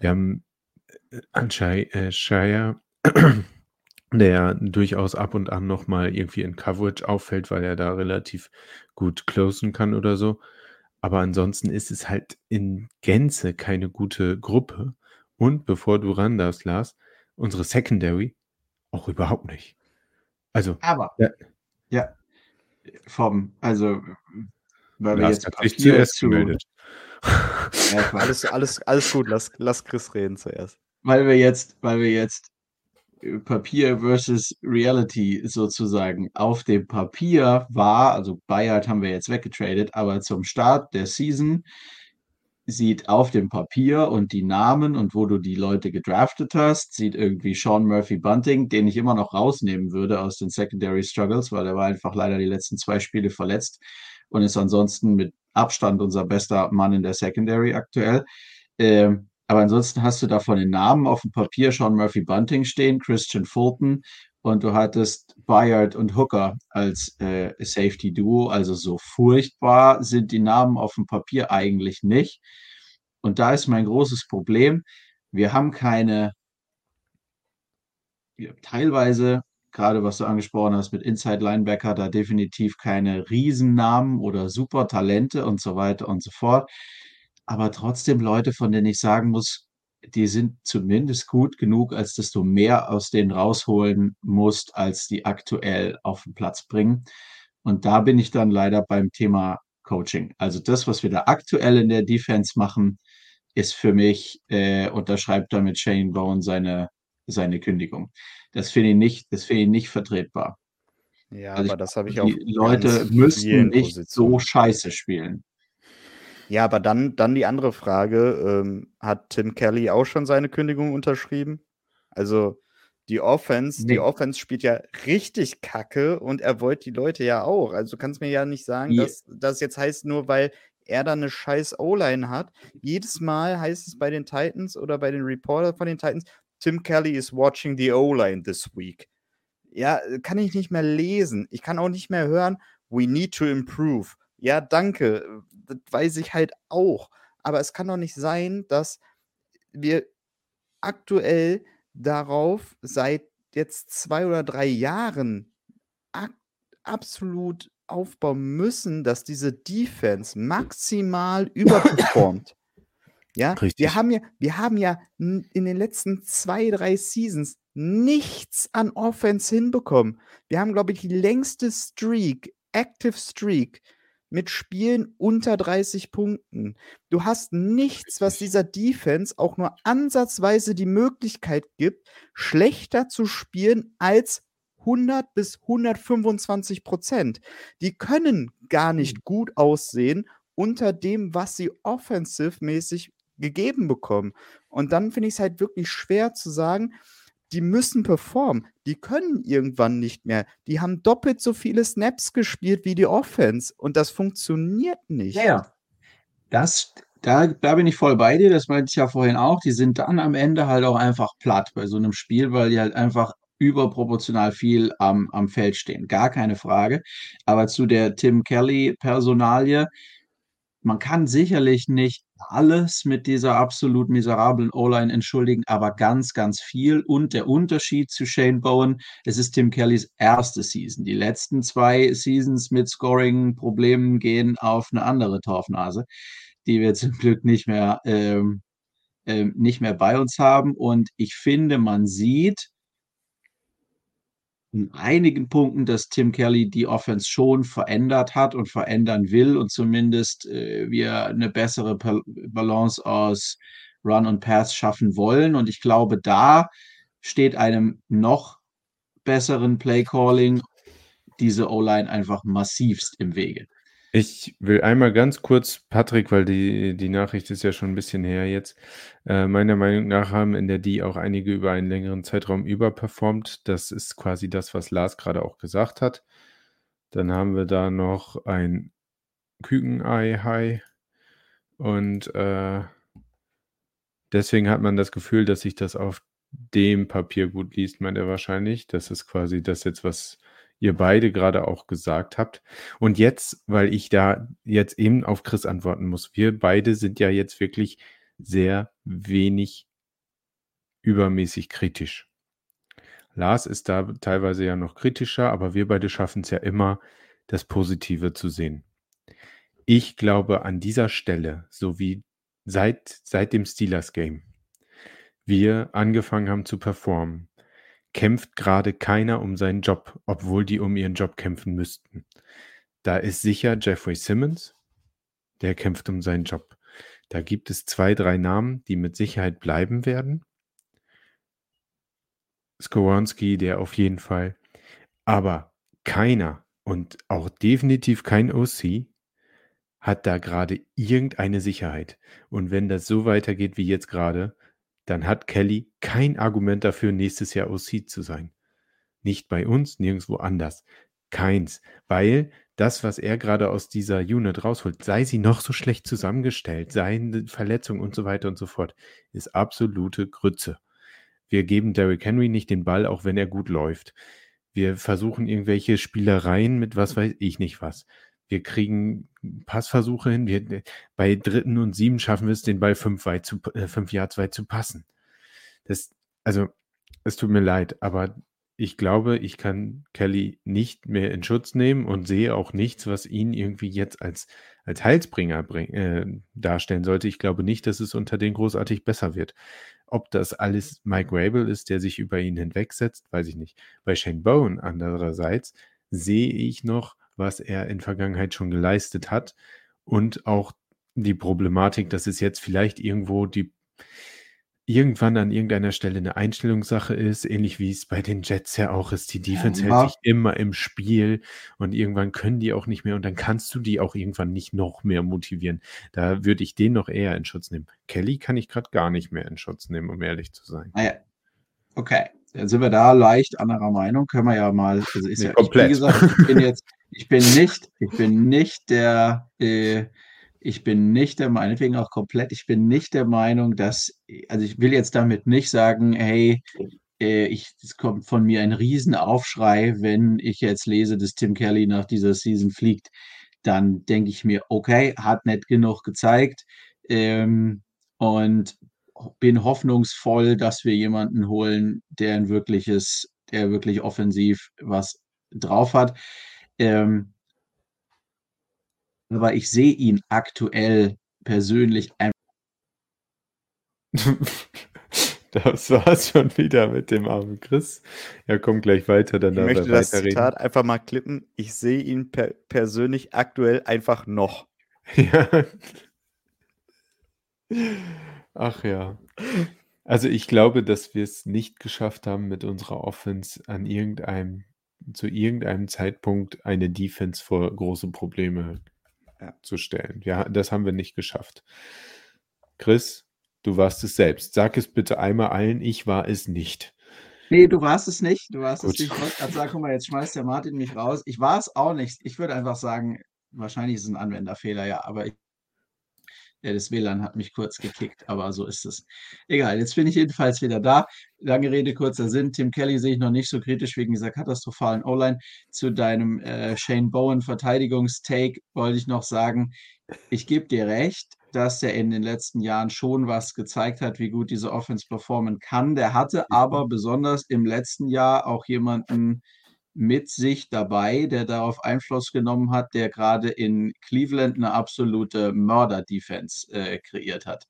Wir haben, äh, äh, Shire, der durchaus ab und an noch mal irgendwie in Coverage auffällt, weil er da relativ gut closen kann oder so. Aber ansonsten ist es halt in Gänze keine gute Gruppe. Und bevor du ran darfst, Lars, unsere Secondary auch überhaupt nicht. Also, Aber ja ja, vom also, weil wir Lars jetzt hat sich Papier zuerst zu gemeldet. Alles alles alles gut. Lass lass Chris reden zuerst. Weil wir jetzt weil wir jetzt, Papier versus Reality sozusagen auf dem Papier war also Bayard haben wir jetzt weggetradet, aber zum Start der Season sieht auf dem Papier und die Namen und wo du die Leute gedraftet hast, sieht irgendwie Sean Murphy-Bunting, den ich immer noch rausnehmen würde aus den Secondary Struggles, weil er war einfach leider die letzten 2 Spiele verletzt und ist ansonsten mit Abstand unser bester Mann in der Secondary aktuell. Ähm, aber ansonsten hast du da von den Namen auf dem Papier Sean Murphy-Bunting stehen, Christian Fulton und du hattest Bayard und Hooker als, äh, Safety-Duo. Also, so furchtbar sind die Namen auf dem Papier eigentlich nicht. Und da ist mein großes Problem: Wir haben keine ja, teilweise, grade was du angesprochen hast mit Inside Linebacker, da definitiv keine Riesennamen oder Supertalente und so weiter und so fort. Aber trotzdem Leute, von denen ich sagen muss, die sind zumindest gut genug, als dass du mehr aus denen rausholen musst, als die aktuell auf 'n Platz bringen. Und da bin ich dann leider beim Thema Coaching. Also, das, was wir da aktuell in der Defense machen, ist für mich äh, unterschreibt damit Shane Bowen seine seine Kündigung. Das finde ich nicht das finde ich nicht vertretbar. Ja, Also, aber das habe ich auf die Leute müssten nicht so Positionen. scheiße spielen. Ja, aber dann dann die andere Frage, ähm, hat Tim Kelly auch schon seine Kündigung unterschrieben? Also, die Offense die Ne. Offense spielt ja richtig Kacke und er wollte die Leute ja auch. Also, du kannst mir ja nicht sagen, Die dass das jetzt heißt, nur weil er da 'ne scheiß O-Line hat. Jedes Mal heißt es bei den Titans oder bei den Reporter von den Titans: „Tim Kelly is watching the O-Line this week.“ Ja, kann ich nicht mehr lesen. Ich kann auch nicht mehr hören: „We need to improve.“ Ja, danke. Das weiß ich halt auch. Aber es kann doch nicht sein, dass wir aktuell darauf seit jetzt 2 oder 3 Jahren absolut aufbauen müssen, dass diese Defense maximal überperformt. Ja, wir Richtig. haben ja wir haben ja in den letzten 2, 3 Seasons nichts an Offense hinbekommen. Wir haben, glaube ich, die längste Streak Active Streak mit Spielen unter 30 Punkten. Du hast nichts, was dieser Defense auch nur ansatzweise die Möglichkeit gibt, schlechter zu spielen als 100 bis 125 Prozent. Die können gar nicht gut aussehen unter dem, was sie offensive-mäßig gegeben bekommen. Und dann finde ich es halt wirklich schwer zu sagen, die müssen performen. Die können irgendwann nicht mehr. Die haben doppelt so viele Snaps gespielt wie die Offense und das funktioniert nicht. Ja, ja. Das, da, da bin ich voll bei dir. Das meinte ich ja vorhin auch. Die sind dann am Ende halt auch einfach platt bei so einem Spiel, weil die halt einfach überproportional viel am, am Feld stehen. Gar keine Frage. Aber zu der Tim Kelly-Personalie, man kann sicherlich nicht alles mit dieser absolut miserablen O-Line entschuldigen, aber ganz, ganz viel. Und der Unterschied zu Shane Bowen, es ist Tim Kellys erste Season. Die letzten zwei Seasons mit Scoring-Problemen gehen auf eine andere Torfnase, die wir zum Glück nicht mehr, ähm, ähm, nicht mehr bei uns haben. Und ich finde, man sieht, in einigen Punkten, dass Tim Kelly die Offense schon verändert hat und verändern will und zumindest äh, wir eine bessere Balance aus Run und Pass schaffen wollen. Und ich glaube, da steht einem noch besseren Play Calling diese O-Line einfach massivst im Wege. Ich will einmal ganz kurz, Patrick, weil die, die Nachricht ist ja schon ein bisschen her jetzt. Äh, meiner Meinung nach haben in der D auch einige über einen längeren Zeitraum überperformt. Das ist quasi das, was Lars gerade auch gesagt hat. Dann haben wir da noch ein Kükenei-Hai. Und äh, deswegen hat man das Gefühl, dass sich das auf dem Papier gut liest, meint er wahrscheinlich. Das ist quasi das jetzt, was ihr beide gerade auch gesagt habt. Und jetzt, weil ich da jetzt eben auf Chris antworten muss, wir beide sind ja jetzt wirklich sehr wenig übermäßig kritisch. Lars ist da teilweise ja noch kritischer, aber wir beide schaffen es ja immer, das Positive zu sehen. Ich glaube an dieser Stelle, so wie seit, seit dem Steelers Game, wir angefangen haben zu performen, kämpft gerade keiner um seinen Job, obwohl die um ihren Job kämpfen müssten. Da ist sicher Jeffrey Simmons, der kämpft um seinen Job. Da gibt es zwei, drei Namen, die mit Sicherheit bleiben werden. Skoronski, der auf jeden Fall. Aber keiner und auch definitiv kein OC hat da gerade irgendeine Sicherheit. Und wenn das so weitergeht wie jetzt gerade, dann hat Kelly kein Argument dafür, nächstes Jahr OC zu sein. Nicht bei uns, nirgendwo anders. Keins. Weil das, was er gerade aus dieser Unit rausholt, sei sie noch so schlecht zusammengestellt, seine Verletzung und so weiter und so fort, ist absolute Grütze. Wir geben Derrick Henry nicht den Ball, auch wenn er gut läuft. Wir versuchen irgendwelche Spielereien mit was weiß ich nicht was. Wir kriegen Passversuche hin. Wir, bei dritten und sieben schaffen wir es, den Ball fünf, weit zu, äh, fünf Yards weit zu passen. Das, also, es tut mir leid, aber ich glaube, ich kann Kelly nicht mehr in Schutz nehmen und sehe auch nichts, was ihn irgendwie jetzt als, als Heilsbringer bring, äh, darstellen sollte. Ich glaube nicht, dass es unter den großartig besser wird. Ob das alles Mike Rabel ist, der sich über ihn hinwegsetzt, weiß ich nicht. Bei Shane Bowen andererseits sehe ich noch was er in Vergangenheit schon geleistet hat und auch die Problematik, dass es jetzt vielleicht irgendwo die irgendwann an irgendeiner Stelle eine Einstellungssache ist, ähnlich wie es bei den Jets ja auch ist. Die Defense ja. hält sich immer im Spiel und irgendwann können die auch nicht mehr und dann kannst du die auch irgendwann nicht noch mehr motivieren. Da würde ich den noch eher in Schutz nehmen. Kelly kann ich gerade gar nicht mehr in Schutz nehmen, um ehrlich zu sein. Ah ja. Okay, dann sind wir da leicht anderer Meinung. Können wir ja mal, also ist nee, ja, komplett. Ich, wie gesagt, ich bin jetzt, ich bin nicht, ich bin nicht der, äh, ich bin nicht der, meinetwegen auch komplett, ich bin nicht der Meinung, dass, also ich will jetzt damit nicht sagen, hey, äh, ich, es kommt von mir ein Riesenaufschrei, wenn ich jetzt lese, dass Tim Kelly nach dieser Season fliegt. Dann denke ich mir, okay, hat nicht genug gezeigt. Ähm, und bin hoffnungsvoll, dass wir jemanden holen, der ein wirkliches, der wirklich offensiv was drauf hat. Ähm, aber ich sehe ihn aktuell persönlich Das war's schon wieder mit dem armen Chris. Er kommt gleich weiter, dann Ich möchte das. Zitat einfach mal klippen. Ich sehe ihn per persönlich aktuell einfach noch. Ja. Ach ja. Also ich glaube, dass wir es nicht geschafft haben, mit unserer Offense an irgendeinem, zu irgendeinem Zeitpunkt eine Defense vor große Probleme Ja. zu stellen. Ja, das haben wir nicht geschafft. Chris, du warst es selbst. Sag es bitte einmal allen, ich war es nicht. Nee, du warst es nicht. Du warst Gut. es nicht. Ich wollte gerade sagen, guck mal, jetzt schmeißt der Martin mich raus. Ich war es auch nicht. Ich würde einfach sagen, wahrscheinlich ist es ein Anwenderfehler, ja, aber ich, ja, das WLAN hat mich kurz gekickt, aber so ist es. Egal, jetzt bin ich jedenfalls wieder da. Lange Rede, kurzer Sinn. Tim Kelly sehe ich noch nicht so kritisch wegen dieser katastrophalen O-Line. Zu deinem äh, Shane Bowen Verteidigungstake wollte ich noch sagen, ich gebe dir recht, dass er in den letzten Jahren schon was gezeigt hat, wie gut diese Offense performen kann. Der hatte aber besonders im letzten Jahr auch jemanden mit sich dabei, der darauf Einfluss genommen hat, der gerade in Cleveland eine absolute Mörder-Defense äh, kreiert hat.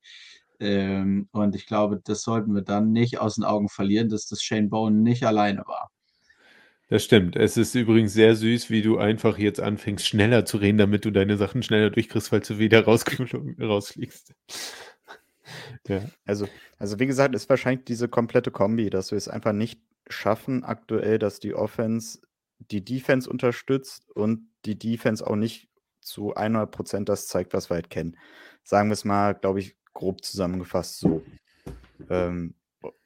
Ähm, und ich glaube, das sollten wir dann nicht aus den Augen verlieren, dass das Shane Bowen nicht alleine war. Das stimmt. Es ist übrigens sehr süß, wie du einfach jetzt anfängst, schneller zu reden, damit du deine Sachen schneller durchkriegst, falls du wieder rausfliegst. Ja. Also, also wie gesagt, ist wahrscheinlich diese komplette Kombi, dass wir es einfach nicht schaffen, aktuell, dass die Offense die Defense unterstützt und die Defense auch nicht zu 100% das zeigt, was wir halt kennen. Sagen wir es mal, glaube ich, grob zusammengefasst so. Ähm,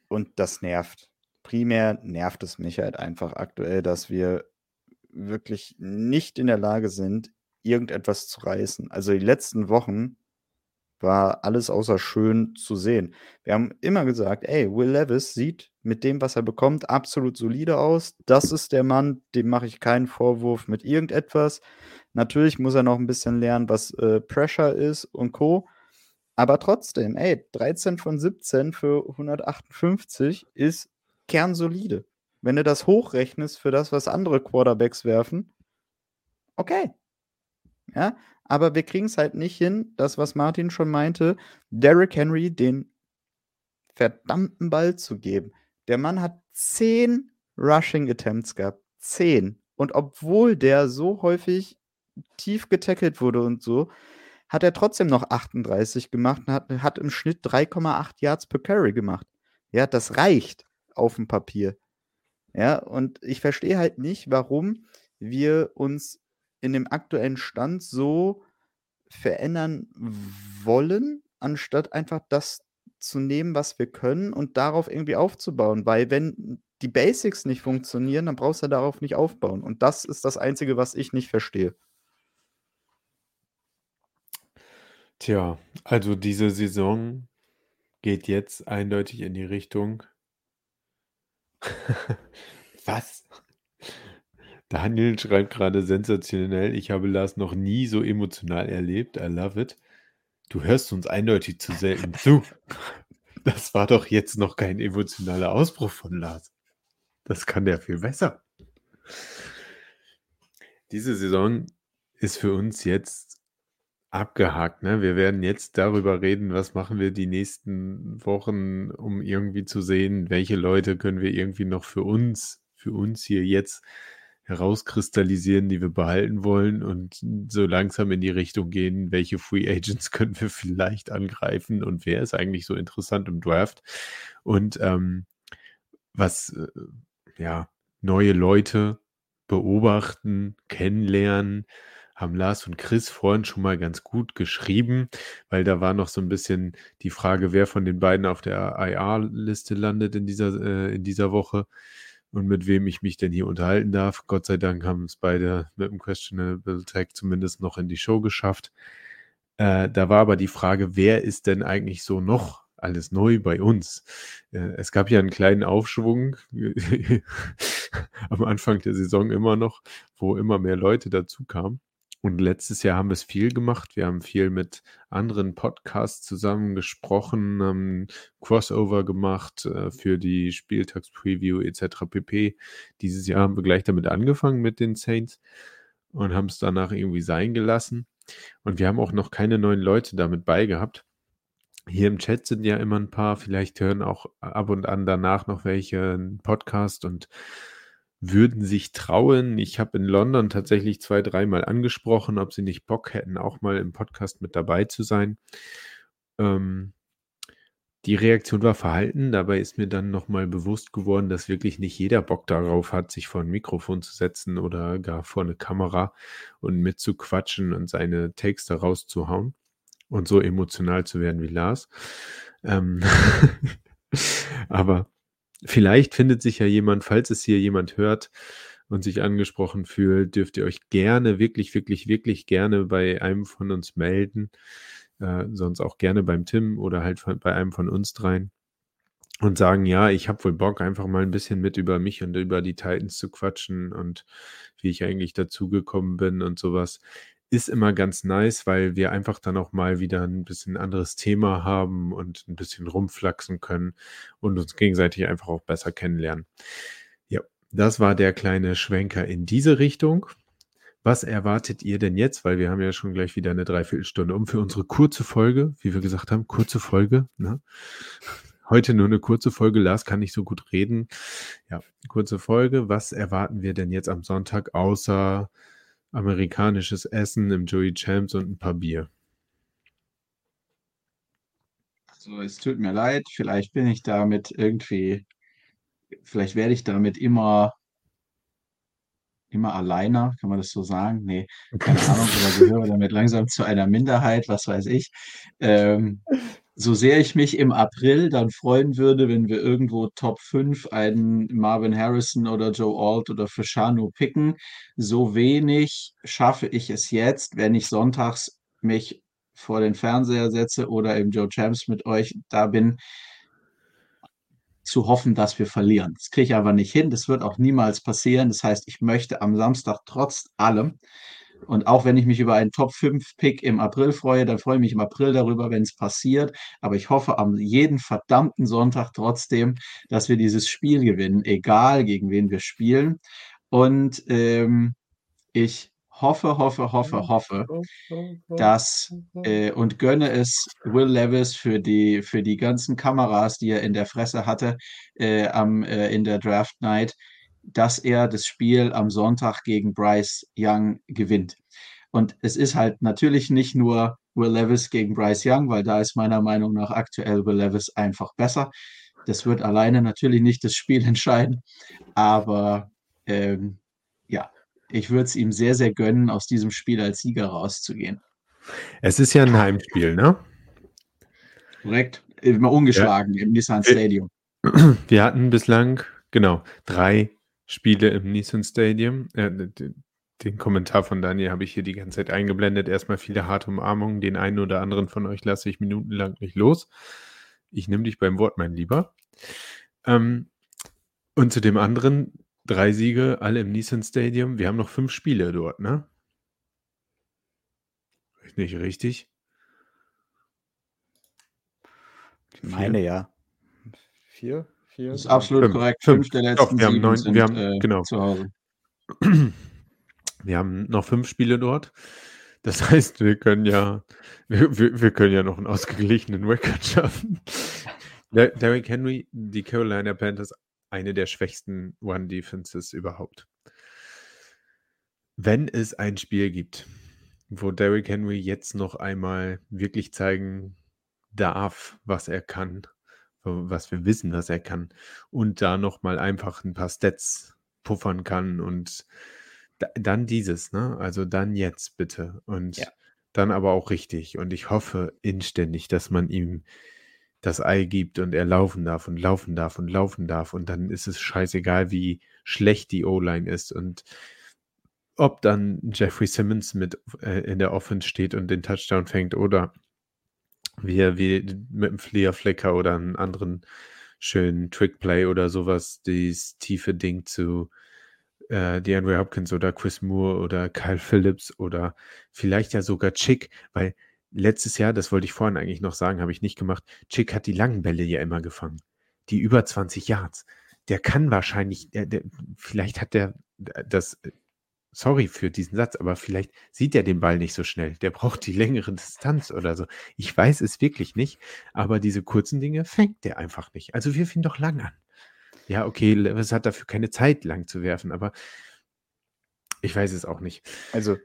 und das nervt. Primär nervt es mich halt einfach aktuell, dass wir wirklich nicht in der Lage sind, irgendetwas zu reißen. Also die letzten Wochen war alles außer schön zu sehen. Wir haben immer gesagt, ey, Will Levis sieht mit dem, was er bekommt, absolut solide aus. Das ist der Mann, dem mache ich keinen Vorwurf mit irgendetwas. Natürlich muss er noch ein bisschen lernen, was äh, Pressure ist und Co. Aber trotzdem, ey, 13 von 17 für 158 ist kernsolide. Wenn du das hochrechnest für das, was andere Quarterbacks werfen, okay. Ja, aber wir kriegen es halt nicht hin, das, was Martin schon meinte, Derrick Henry den verdammten Ball zu geben. Der Mann hat zehn Rushing Attempts gehabt. Zehn. Und obwohl der so häufig tief getackelt wurde und so, hat er trotzdem noch 38 gemacht und hat, hat im Schnitt 3,8 Yards per Carry gemacht. Ja, das reicht auf dem Papier. Ja, und ich verstehe halt nicht, warum wir uns in dem aktuellen Stand so verändern wollen, anstatt einfach das zu nehmen, was wir können und darauf irgendwie aufzubauen. Weil wenn die Basics nicht funktionieren, dann brauchst du darauf nicht aufbauen. Und das ist das Einzige, was ich nicht verstehe. Tja, also diese Saison geht jetzt eindeutig in die Richtung. Was? Daniel schreibt gerade sensationell. Ich habe Lars noch nie so emotional erlebt. I love it. Du hörst uns eindeutig zu selten zu. Das war doch jetzt noch kein emotionaler Ausbruch von Lars. Das kann der viel besser. Diese Saison ist für uns jetzt abgehakt. Ne? Wir werden jetzt darüber reden, was machen wir die nächsten Wochen, um irgendwie zu sehen, welche Leute können wir irgendwie noch für uns, für uns hier jetzt herauskristallisieren, die wir behalten wollen und so langsam in die Richtung gehen, welche Free Agents können wir vielleicht angreifen und wer ist eigentlich so interessant im Draft? Und ähm, was, äh, ja, neue Leute beobachten, kennenlernen, haben Lars und Chris vorhin schon mal ganz gut geschrieben, weil da war noch so ein bisschen die Frage, wer von den beiden auf der IR-Liste landet in dieser, äh, in dieser Woche und mit wem ich mich denn hier unterhalten darf. Gott sei Dank haben es beide mit dem Questionable Tag zumindest noch in die Show geschafft. Äh, da war aber die Frage, wer ist denn eigentlich so noch alles neu bei uns? Äh, es gab ja einen kleinen Aufschwung am Anfang der Saison immer noch, wo immer mehr Leute dazu kamen. Und letztes Jahr haben wir es viel gemacht. Wir haben viel mit anderen Podcasts zusammen gesprochen, haben Crossover gemacht äh, für die Spieltagspreview etc. pp. Dieses Jahr haben wir gleich damit angefangen mit den Saints und haben es danach irgendwie sein gelassen. Und wir haben auch noch keine neuen Leute damit beigehabt. Hier im Chat sind ja immer ein paar, vielleicht hören auch ab und an danach noch welche einen Podcast und würden sich trauen. Ich habe in London tatsächlich zwei, dreimal angesprochen, ob sie nicht Bock hätten, auch mal im Podcast mit dabei zu sein. Ähm, die Reaktion war verhalten. Dabei ist mir dann nochmal bewusst geworden, dass wirklich nicht jeder Bock darauf hat, sich vor ein Mikrofon zu setzen oder gar vor eine Kamera und mitzuquatschen und seine Texte rauszuhauen und so emotional zu werden wie Lars. Ähm Aber vielleicht findet sich ja jemand, falls es hier jemand hört und sich angesprochen fühlt, dürft ihr euch gerne, wirklich, wirklich, wirklich gerne bei einem von uns melden äh, sonst auch gerne beim Tim oder halt bei einem von uns dreien und sagen, ja, ich habe wohl Bock, einfach mal ein bisschen mit über mich und über die Titans zu quatschen und wie ich eigentlich dazugekommen bin und sowas. Ist immer ganz nice, weil wir einfach dann auch mal wieder ein bisschen anderes Thema haben und ein bisschen rumflaxen können und uns gegenseitig einfach auch besser kennenlernen. Ja, das war der kleine Schwenker in diese Richtung. Was erwartet ihr denn jetzt? Weil wir haben ja schon gleich wieder eine Dreiviertelstunde um für unsere kurze Folge, wie wir gesagt haben, kurze Folge. Ne? Heute nur eine kurze Folge. Lars kann nicht so gut reden. Ja, kurze Folge. Was erwarten wir denn jetzt am Sonntag außer amerikanisches Essen im Joey Champs und ein paar Bier? Also es tut mir leid, vielleicht bin ich damit irgendwie, vielleicht werde ich damit immer immer alleiner, kann man das so sagen? Nee, keine Ahnung, oder gehöre damit langsam zu einer Minderheit, was weiß ich. Ähm, so sehr ich mich im April dann freuen würde, wenn wir irgendwo Top 5 einen Marvin Harrison oder Joe Alt oder Fashanu picken, so wenig schaffe ich es jetzt, wenn ich sonntags mich vor den Fernseher setze oder im Joe Champs mit euch da bin, zu hoffen, dass wir verlieren. Das kriege ich aber nicht hin. Das wird auch niemals passieren. Das heißt, ich möchte am Samstag trotz allem und auch wenn ich mich über einen Top 5 Pick im April freue, dann freue ich mich im April darüber, wenn es passiert. Aber ich hoffe am jeden verdammten Sonntag trotzdem, dass wir dieses Spiel gewinnen, egal gegen wen wir spielen. Und ähm, ich hoffe, hoffe, hoffe, hoffe, dass äh, und gönne es Will Levis für die, für die ganzen Kameras, die er in der Fresse hatte äh, am, äh, in der Draft Night, dass er das Spiel am Sonntag gegen Bryce Young gewinnt. Und es ist halt natürlich nicht nur Will Levis gegen Bryce Young, weil da ist meiner Meinung nach aktuell Will Levis einfach besser. Das wird alleine natürlich nicht das Spiel entscheiden, aber ähm, ja, ich würde es ihm sehr, sehr gönnen, aus diesem Spiel als Sieger rauszugehen. Es ist ja ein Heimspiel, ne? Korrekt. Immer ungeschlagen ja. im Nissan Stadium. Wir hatten bislang, genau, drei Spiele im Nissan Stadium. Äh, den Kommentar von Daniel habe ich hier die ganze Zeit eingeblendet. Erstmal viele harte Umarmungen. Den einen oder anderen von euch lasse ich minutenlang nicht los. Ich nehme dich beim Wort, mein Lieber. Ähm, und zu dem anderen, Drei Siege, alle im Nissan Stadium. Wir haben noch fünf Spiele dort, ne? Nicht richtig? Ich meine ja. Vier? Vier? Das ist absolut fünf. korrekt. Fünf, fünf der letzten Doch, wir haben neun, sind wir haben, äh, genau. zu Hause. Wir haben noch fünf Spiele dort. Das heißt, wir können ja, wir, wir, wir können ja noch einen ausgeglichenen Record schaffen. Derrick Henry, die Carolina Panthers eine der schwächsten One-Defenses überhaupt. Wenn es ein Spiel gibt, wo Derrick Henry jetzt noch einmal wirklich zeigen darf, was er kann, was wir wissen, was er kann, und da noch mal einfach ein paar Stats puffern kann und da, dann dieses, ne? Also dann jetzt bitte und ja. dann aber auch richtig. Und ich hoffe inständig, dass man ihm das Ei gibt und er laufen darf und laufen darf und laufen darf und dann ist es scheißegal, wie schlecht die O-Line ist und ob dann Jeffrey Simmons mit äh, in der Offense steht und den Touchdown fängt oder wie wie mit einem Flea Flicker oder einem anderen schönen Trickplay oder sowas, dieses tiefe Ding zu äh, DeAndre Hopkins oder Chris Moore oder Kyle Phillips oder vielleicht ja sogar Chick, weil letztes Jahr, das wollte ich vorhin eigentlich noch sagen, habe ich nicht gemacht. Chick hat die langen Bälle ja immer gefangen. Die über 20 Yards. Der kann wahrscheinlich, der, der, vielleicht hat der das sorry für diesen Satz, aber vielleicht sieht er den Ball nicht so schnell. Der braucht die längere Distanz oder so. Ich weiß es wirklich nicht, aber diese kurzen Dinge fängt der einfach nicht. Also wirf ihn doch lang an. Ja, okay, Levis hat dafür keine Zeit, lang zu werfen, aber ich weiß es auch nicht. Also,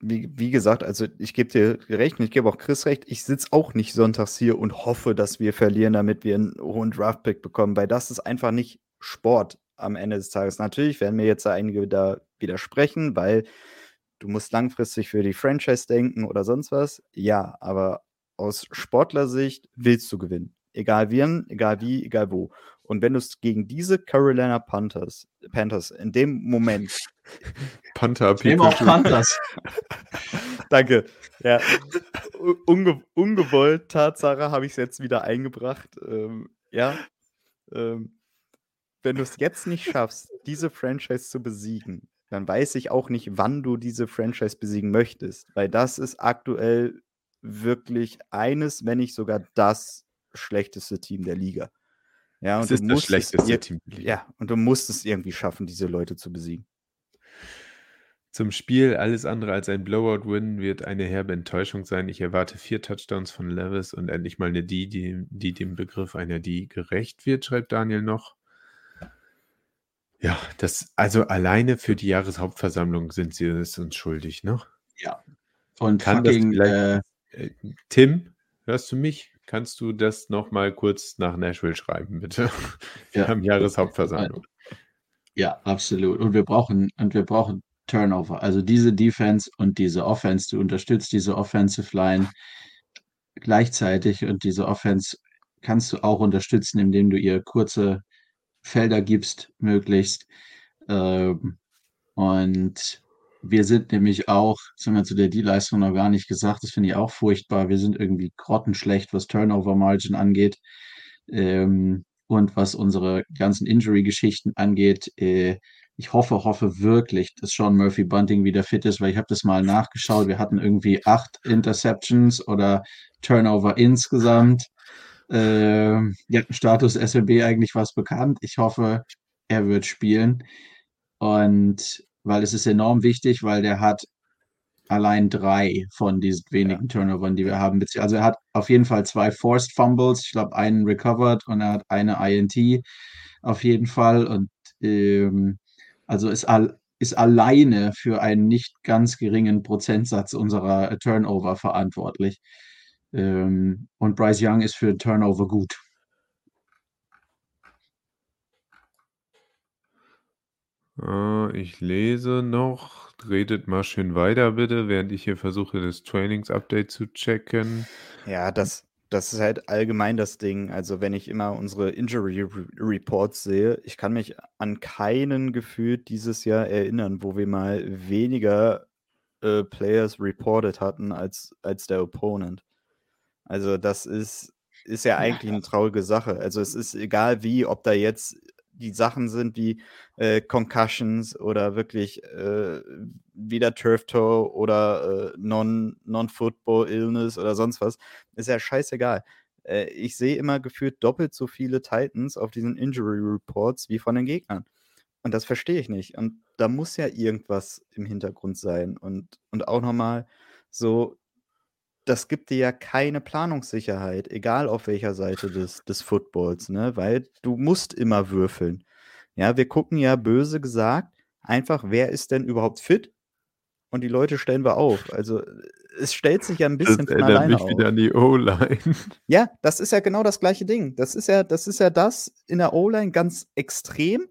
wie, wie gesagt, also ich gebe dir recht und ich gebe auch Chris recht, ich sitze auch nicht sonntags hier und hoffe, dass wir verlieren, damit wir einen hohen Draftpick bekommen, weil das ist einfach nicht Sport am Ende des Tages. Natürlich werden mir jetzt einige da widersprechen, weil du musst langfristig für die Franchise denken oder sonst was. Ja, aber aus Sportlersicht willst du gewinnen. Egal wie, egal wie, egal wo. Und wenn du es gegen diese Carolina Panthers, Panthers in dem Moment. Panther, Nehmen auch Panthers. Danke. Ja. Unge ungewollt, Tatsache, habe ich es jetzt wieder eingebracht. Ähm, ja. Ähm, wenn du es jetzt nicht schaffst, diese Franchise zu besiegen, dann weiß ich auch nicht, wann du diese Franchise besiegen möchtest. Weil das ist aktuell wirklich eines, wenn nicht sogar das schlechteste Team der Liga. Ja, und das ist du das schlechteste es, Team. Ja, und du musst es irgendwie schaffen, diese Leute zu besiegen. Zum Spiel alles andere als ein Blowout-Win wird eine herbe Enttäuschung sein. Ich erwarte vier Touchdowns von Levis und endlich mal eine D, die, die dem Begriff einer D gerecht wird, schreibt Daniel noch. Ja, das, also alleine für die Jahreshauptversammlung sind sie es uns schuldig, ne? Ja. Und Kann das fucking, äh, vielleicht, äh, Tim, hörst du mich? Kannst du das nochmal kurz nach Nashville schreiben, bitte? Wir Ja. haben Jahreshauptversammlung. ja, absolut. Und wir brauchen, und wir brauchen Turnover. Also diese Defense und diese Offense, du unterstützt diese Offensive Line gleichzeitig und diese Offense kannst du auch unterstützen, indem du ihr kurze Felder gibst, möglichst. Ähm, und wir sind nämlich auch, das haben wir zu der D-Leistung noch gar nicht gesagt, das finde ich auch furchtbar. Wir sind irgendwie grottenschlecht, was Turnover Margin angeht. Ähm, und was unsere ganzen Injury-Geschichten angeht, äh, ich hoffe, hoffe wirklich, dass Sean Murphy Bunting wieder fit ist, weil ich habe das mal nachgeschaut. Wir hatten irgendwie acht Interceptions oder Turnover insgesamt. Ähm, ja, Status SLB eigentlich was bekannt. Ich hoffe, er wird spielen. Und weil es ist enorm wichtig, weil der hat allein drei von diesen wenigen Turnovern, die wir haben. Also er hat auf jeden Fall zwei Forced Fumbles, ich glaube einen recovered und er hat eine INT auf jeden Fall. Und ähm, also ist, all, ist alleine für einen nicht ganz geringen Prozentsatz unserer Turnover verantwortlich. Ähm, und Bryce Young ist für Turnover gut. Äh, ich lese noch. Redet mal schön weiter, bitte, während ich hier versuche, das Trainings-Update zu checken. Ja, das, das ist halt allgemein das Ding. Also, wenn ich immer unsere Injury Re- Reports sehe, ich kann mich an keinen gefühlt dieses Jahr erinnern, wo wir mal weniger äh, Players reported hatten als, als der Opponent. Also, das ist, ist ja eigentlich eine traurige Sache. Also, es ist egal wie, ob da jetzt die Sachen sind wie äh, Concussions oder wirklich äh, wieder Turf Toe oder äh, Non- Non-Football Illness oder sonst was. Ist ja scheißegal. Äh, ich sehe immer gefühlt doppelt so viele Titans auf diesen Injury Reports wie von den Gegnern. Und das verstehe ich nicht. Und da muss ja irgendwas im Hintergrund sein. Und, und auch nochmal so, das gibt dir ja keine Planungssicherheit, egal auf welcher Seite des, des Footballs, ne? Weil du musst immer würfeln. Ja, wir gucken ja böse gesagt einfach, wer ist denn überhaupt fit? Und die Leute stellen wir auf. Also es stellt sich ja ein Das bisschen von erinnert alleine mich auf. wieder an die O-Line. Ja, das ist ja genau das gleiche Ding. Das ist ja, das ist ja das in der O-Line ganz extrem,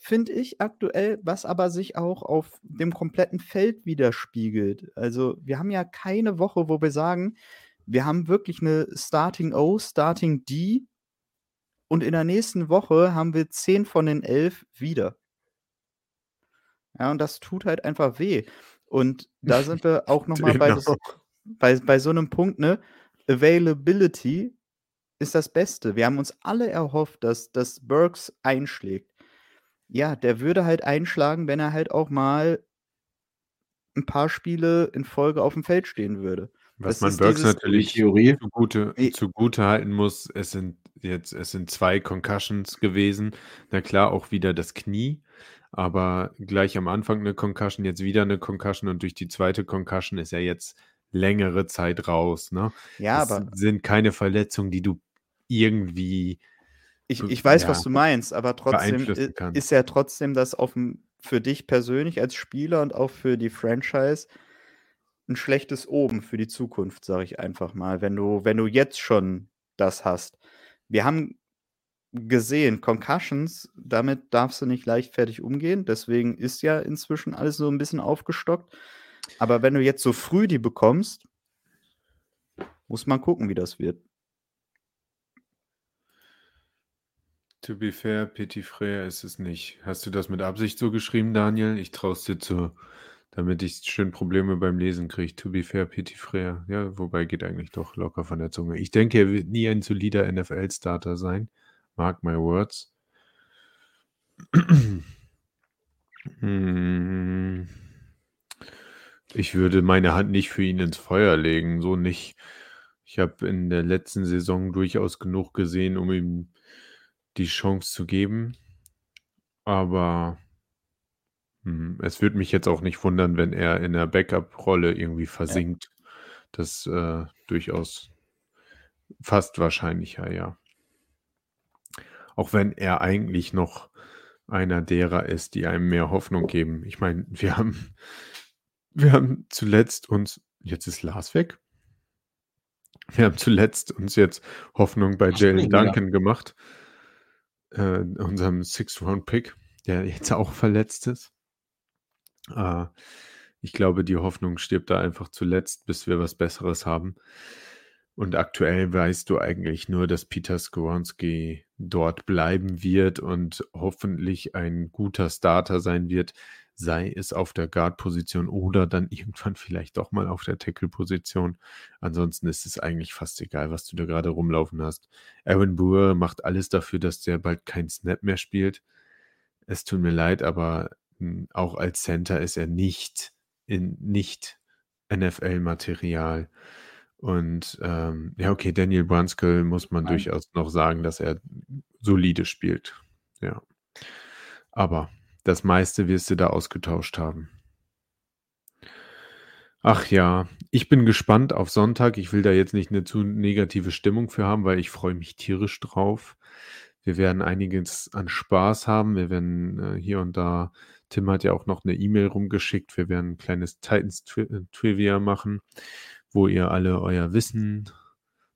finde ich aktuell, was aber sich auch auf dem kompletten Feld widerspiegelt. Also, wir haben ja keine Woche, wo wir sagen, wir haben wirklich eine Starting O, Starting D und in der nächsten Woche haben wir 10 von den 11 wieder. Ja, und das tut halt einfach weh. Und da sind wir auch nochmal bei, das- bei, bei so einem Punkt, ne? Availability ist das Beste. Wir haben uns alle erhofft, dass, dass Burks einschlägt. Ja, der würde halt einschlagen, wenn er halt auch mal ein paar Spiele in Folge auf dem Feld stehen würde. Was Das man Burks natürlich Theorie. zugute, zugute halten muss, es sind jetzt, es sind zwei Concussions gewesen. Na klar, auch wieder das Knie. aber gleich am Anfang eine Concussion, jetzt wieder eine Concussion und durch die zweite Concussion ist er jetzt längere Zeit raus. Ne? Ja, das aber sind keine Verletzungen, die du irgendwie ich, ich weiß, ja, was du meinst, aber trotzdem ist ja trotzdem das auf dem, für dich persönlich als Spieler und auch für die Franchise ein schlechtes Oben für die Zukunft, sage ich einfach mal, wenn du, wenn du jetzt schon das hast. Wir haben gesehen, Concussions, damit darfst du nicht leichtfertig umgehen. Deswegen ist ja inzwischen alles so ein bisschen aufgestockt. Aber wenn du jetzt so früh die bekommst, muss man gucken, wie das wird. To be fair, Petit Frère ist es nicht. Hast du das mit Absicht so geschrieben, Daniel? Ich traue es dir zu, damit ich schön Probleme beim Lesen kriege. To be fair, Petit Frère. Ja, wobei geht eigentlich doch locker von der Zunge. Ich denke, er wird nie ein solider NFL-Starter sein. Mark my words. Hm. Ich würde meine Hand nicht für ihn ins Feuer legen, so nicht. Ich habe in der letzten Saison durchaus genug gesehen, um ihm die Chance zu geben. Aber hm, es würde mich jetzt auch nicht wundern, wenn er in der Backup-Rolle irgendwie versinkt. Das äh, durchaus fast wahrscheinlicher, ja. Auch wenn er eigentlich noch einer derer ist, die einem mehr Hoffnung geben. Ich meine, wir haben, wir haben zuletzt uns, jetzt ist Lars weg. Wir haben zuletzt uns jetzt Hoffnung bei Jalen springen, ja. Duncan gemacht, äh, unserem Sixth-Round-Pick, der jetzt auch verletzt ist. Äh, ich glaube, die Hoffnung stirbt da einfach zuletzt, bis wir was Besseres haben. Und aktuell weißt du eigentlich nur, dass Peter Skoronski dort bleiben wird und hoffentlich ein guter Starter sein wird, sei es auf der Guard-Position oder dann irgendwann vielleicht doch mal auf der Tackle-Position. Ansonsten ist es eigentlich fast egal, was du da gerade rumlaufen hast. Aaron Brewer macht alles dafür, dass der bald keinen Snap mehr spielt. Es tut mir leid, aber mh, auch als Center ist er nicht in nicht NFL-Material. Und ähm, ja, okay, Daniel Brunskill muss man Nein. durchaus noch sagen, dass er solide spielt. Ja. Aber das meiste wirst du da ausgetauscht haben. Ach ja, ich bin gespannt auf Sonntag. Ich will da jetzt nicht eine zu negative Stimmung für haben, weil ich freue mich tierisch drauf. Wir werden einiges an Spaß haben. Wir werden äh, hier und da, Tim hat ja auch noch eine E-Mail rumgeschickt. Wir werden ein kleines Titans-Trivia machen, wo ihr alle euer Wissen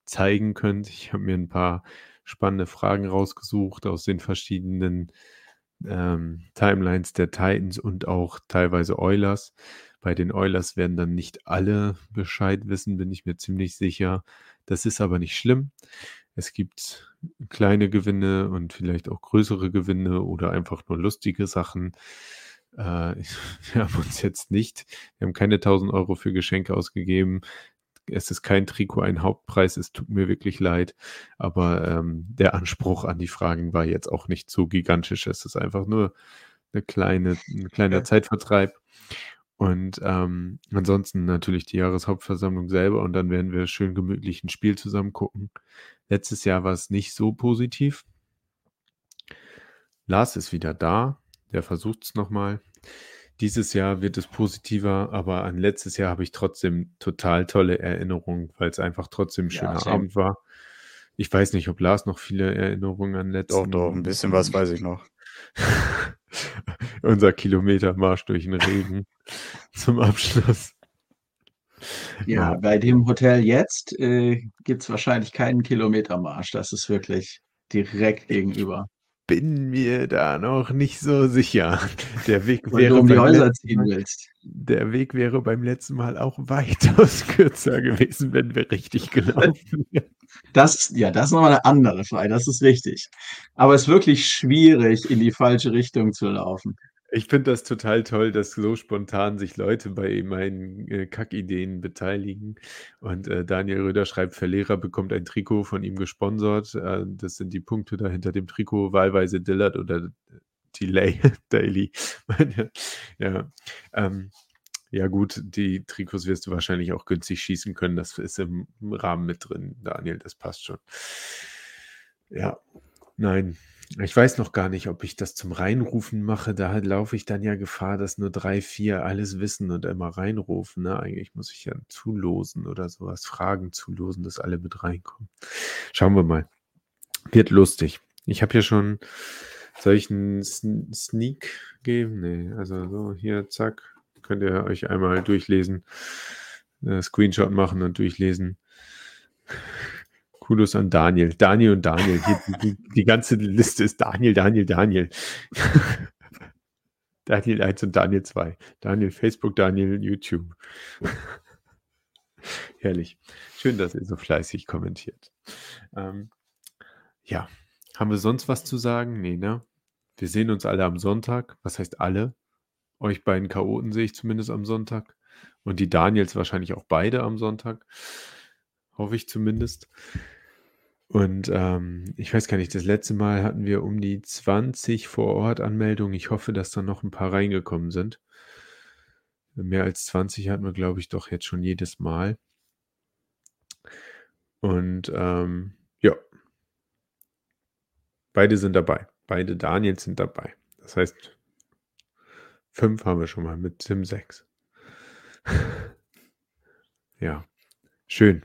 zeigen könnt. Ich habe mir ein paar spannende Fragen rausgesucht aus den verschiedenen ähm, Timelines der Titans und auch teilweise Oilers. Bei den Oilers werden dann nicht alle Bescheid wissen, bin ich mir ziemlich sicher. Das ist aber nicht schlimm. Es gibt kleine Gewinne und vielleicht auch größere Gewinne oder einfach nur lustige Sachen. Äh, wir haben uns jetzt nicht, wir haben keine 1000 Euro für Geschenke ausgegeben. Es ist kein Trikot, ein Hauptpreis. Es tut mir wirklich leid. Aber ähm, der Anspruch an die Fragen war jetzt auch nicht so gigantisch. Es ist einfach nur eine kleine, ein kleiner Ja. Zeitvertreib. Und ähm, ansonsten natürlich die Jahreshauptversammlung selber und dann werden wir schön gemütlich ein Spiel zusammen gucken. Letztes Jahr war es nicht so positiv. Lars ist wieder da, der versucht es nochmal. Dieses Jahr wird es positiver, aber an letztes Jahr habe ich trotzdem total tolle Erinnerungen, weil es einfach trotzdem ein Ja, schöner same. Abend war. Ich weiß nicht, ob Lars noch viele Erinnerungen an Doch, letzten doch, ein bisschen was weiß ich noch. Unser Kilometermarsch durch den Regen zum Abschluss. Ja, Ja. bei dem Hotel jetzt äh, gibt es wahrscheinlich keinen Kilometermarsch. Das ist wirklich direkt gegenüber. Bin mir da noch nicht so sicher. Der Weg Weil wäre um die beim Häuser letzten ziehen Mal, willst. der Weg wäre beim letzten Mal auch weitaus kürzer gewesen, wenn wir richtig gelaufen wären. Das, ist- ja, das ist nochmal eine andere Frage, das ist richtig. Aber es ist wirklich schwierig, in die falsche Richtung zu laufen. Ich finde das total toll, dass so spontan sich Leute bei meinen äh, Kackideen beteiligen. Und äh, Daniel Röder schreibt, Verlierer bekommt ein Trikot von ihm gesponsert. Äh, das sind die Punkte da hinter dem Trikot, wahlweise Dillard oder Delay Daily. Ja, ähm, ja gut, die Trikots wirst du wahrscheinlich auch günstig schießen können. Das ist im Rahmen mit drin, Daniel, das passt schon. Ja, nein, Ich weiß noch gar nicht, ob ich das zum Reinrufen mache. Da laufe ich dann ja Gefahr, dass nur drei, vier alles wissen und immer reinrufen. Ne? Eigentlich muss ich ja zulosen oder sowas, Fragen zulosen, dass alle mit reinkommen. Schauen wir mal. Wird lustig. Ich habe ja schon, einen Sneak geben? Nee, also so, hier, zack, könnt ihr euch einmal durchlesen, äh, Screenshot machen und durchlesen. Kudos an Daniel. Daniel und Daniel. Hier, die, die, ganze Liste ist Daniel, Daniel, Daniel. Daniel 1 und Daniel 2. Daniel Facebook, Daniel YouTube. Herrlich. Schön, dass ihr so fleißig kommentiert. Ähm, ja, haben wir sonst was zu sagen? Nee, ne? Wir sehen uns alle am Sonntag. Was heißt alle? Euch beiden Chaoten sehe ich zumindest am Sonntag. Und die Daniels wahrscheinlich auch beide am Sonntag. Hoffe ich zumindest. Und ähm, ich weiß gar nicht, das letzte Mal hatten wir um die 20 Vor-Ort-Anmeldungen. Ich hoffe, dass da noch ein paar reingekommen sind. Mehr als 20 hatten wir, glaube ich, doch jetzt schon jedes Mal. Und ähm, ja, beide sind dabei. Beide Daniels sind dabei. Das heißt, fünf haben wir schon mal mit Sim 6. ja, schön.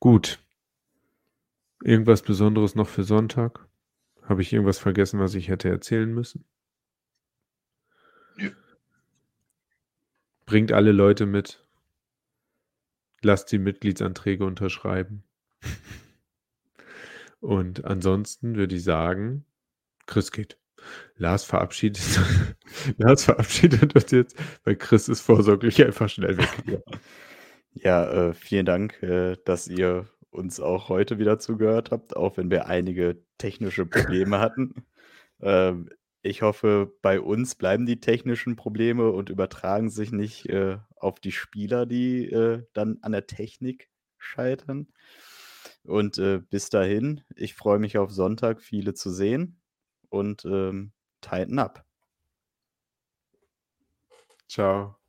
Gut. Irgendwas Besonderes noch für Sonntag? Habe ich irgendwas vergessen, was ich hätte erzählen müssen? Nö. Bringt alle Leute mit. Lasst die Mitgliedsanträge unterschreiben. Und ansonsten würde ich sagen, Chris geht. Lars verabschiedet, Lars verabschiedet uns jetzt, weil Chris ist vorsorglich einfach schnell weg. Ja, äh, vielen Dank, äh, dass ihr uns auch heute wieder zugehört habt, auch wenn wir einige technische Probleme hatten. Ähm, ich hoffe, bei uns bleiben die technischen Probleme und übertragen sich nicht äh, auf die Spieler, die äh, dann an der Technik scheitern. Und äh, bis dahin, ich freue mich auf Sonntag, viele zu sehen und ähm, tighten up. Ciao.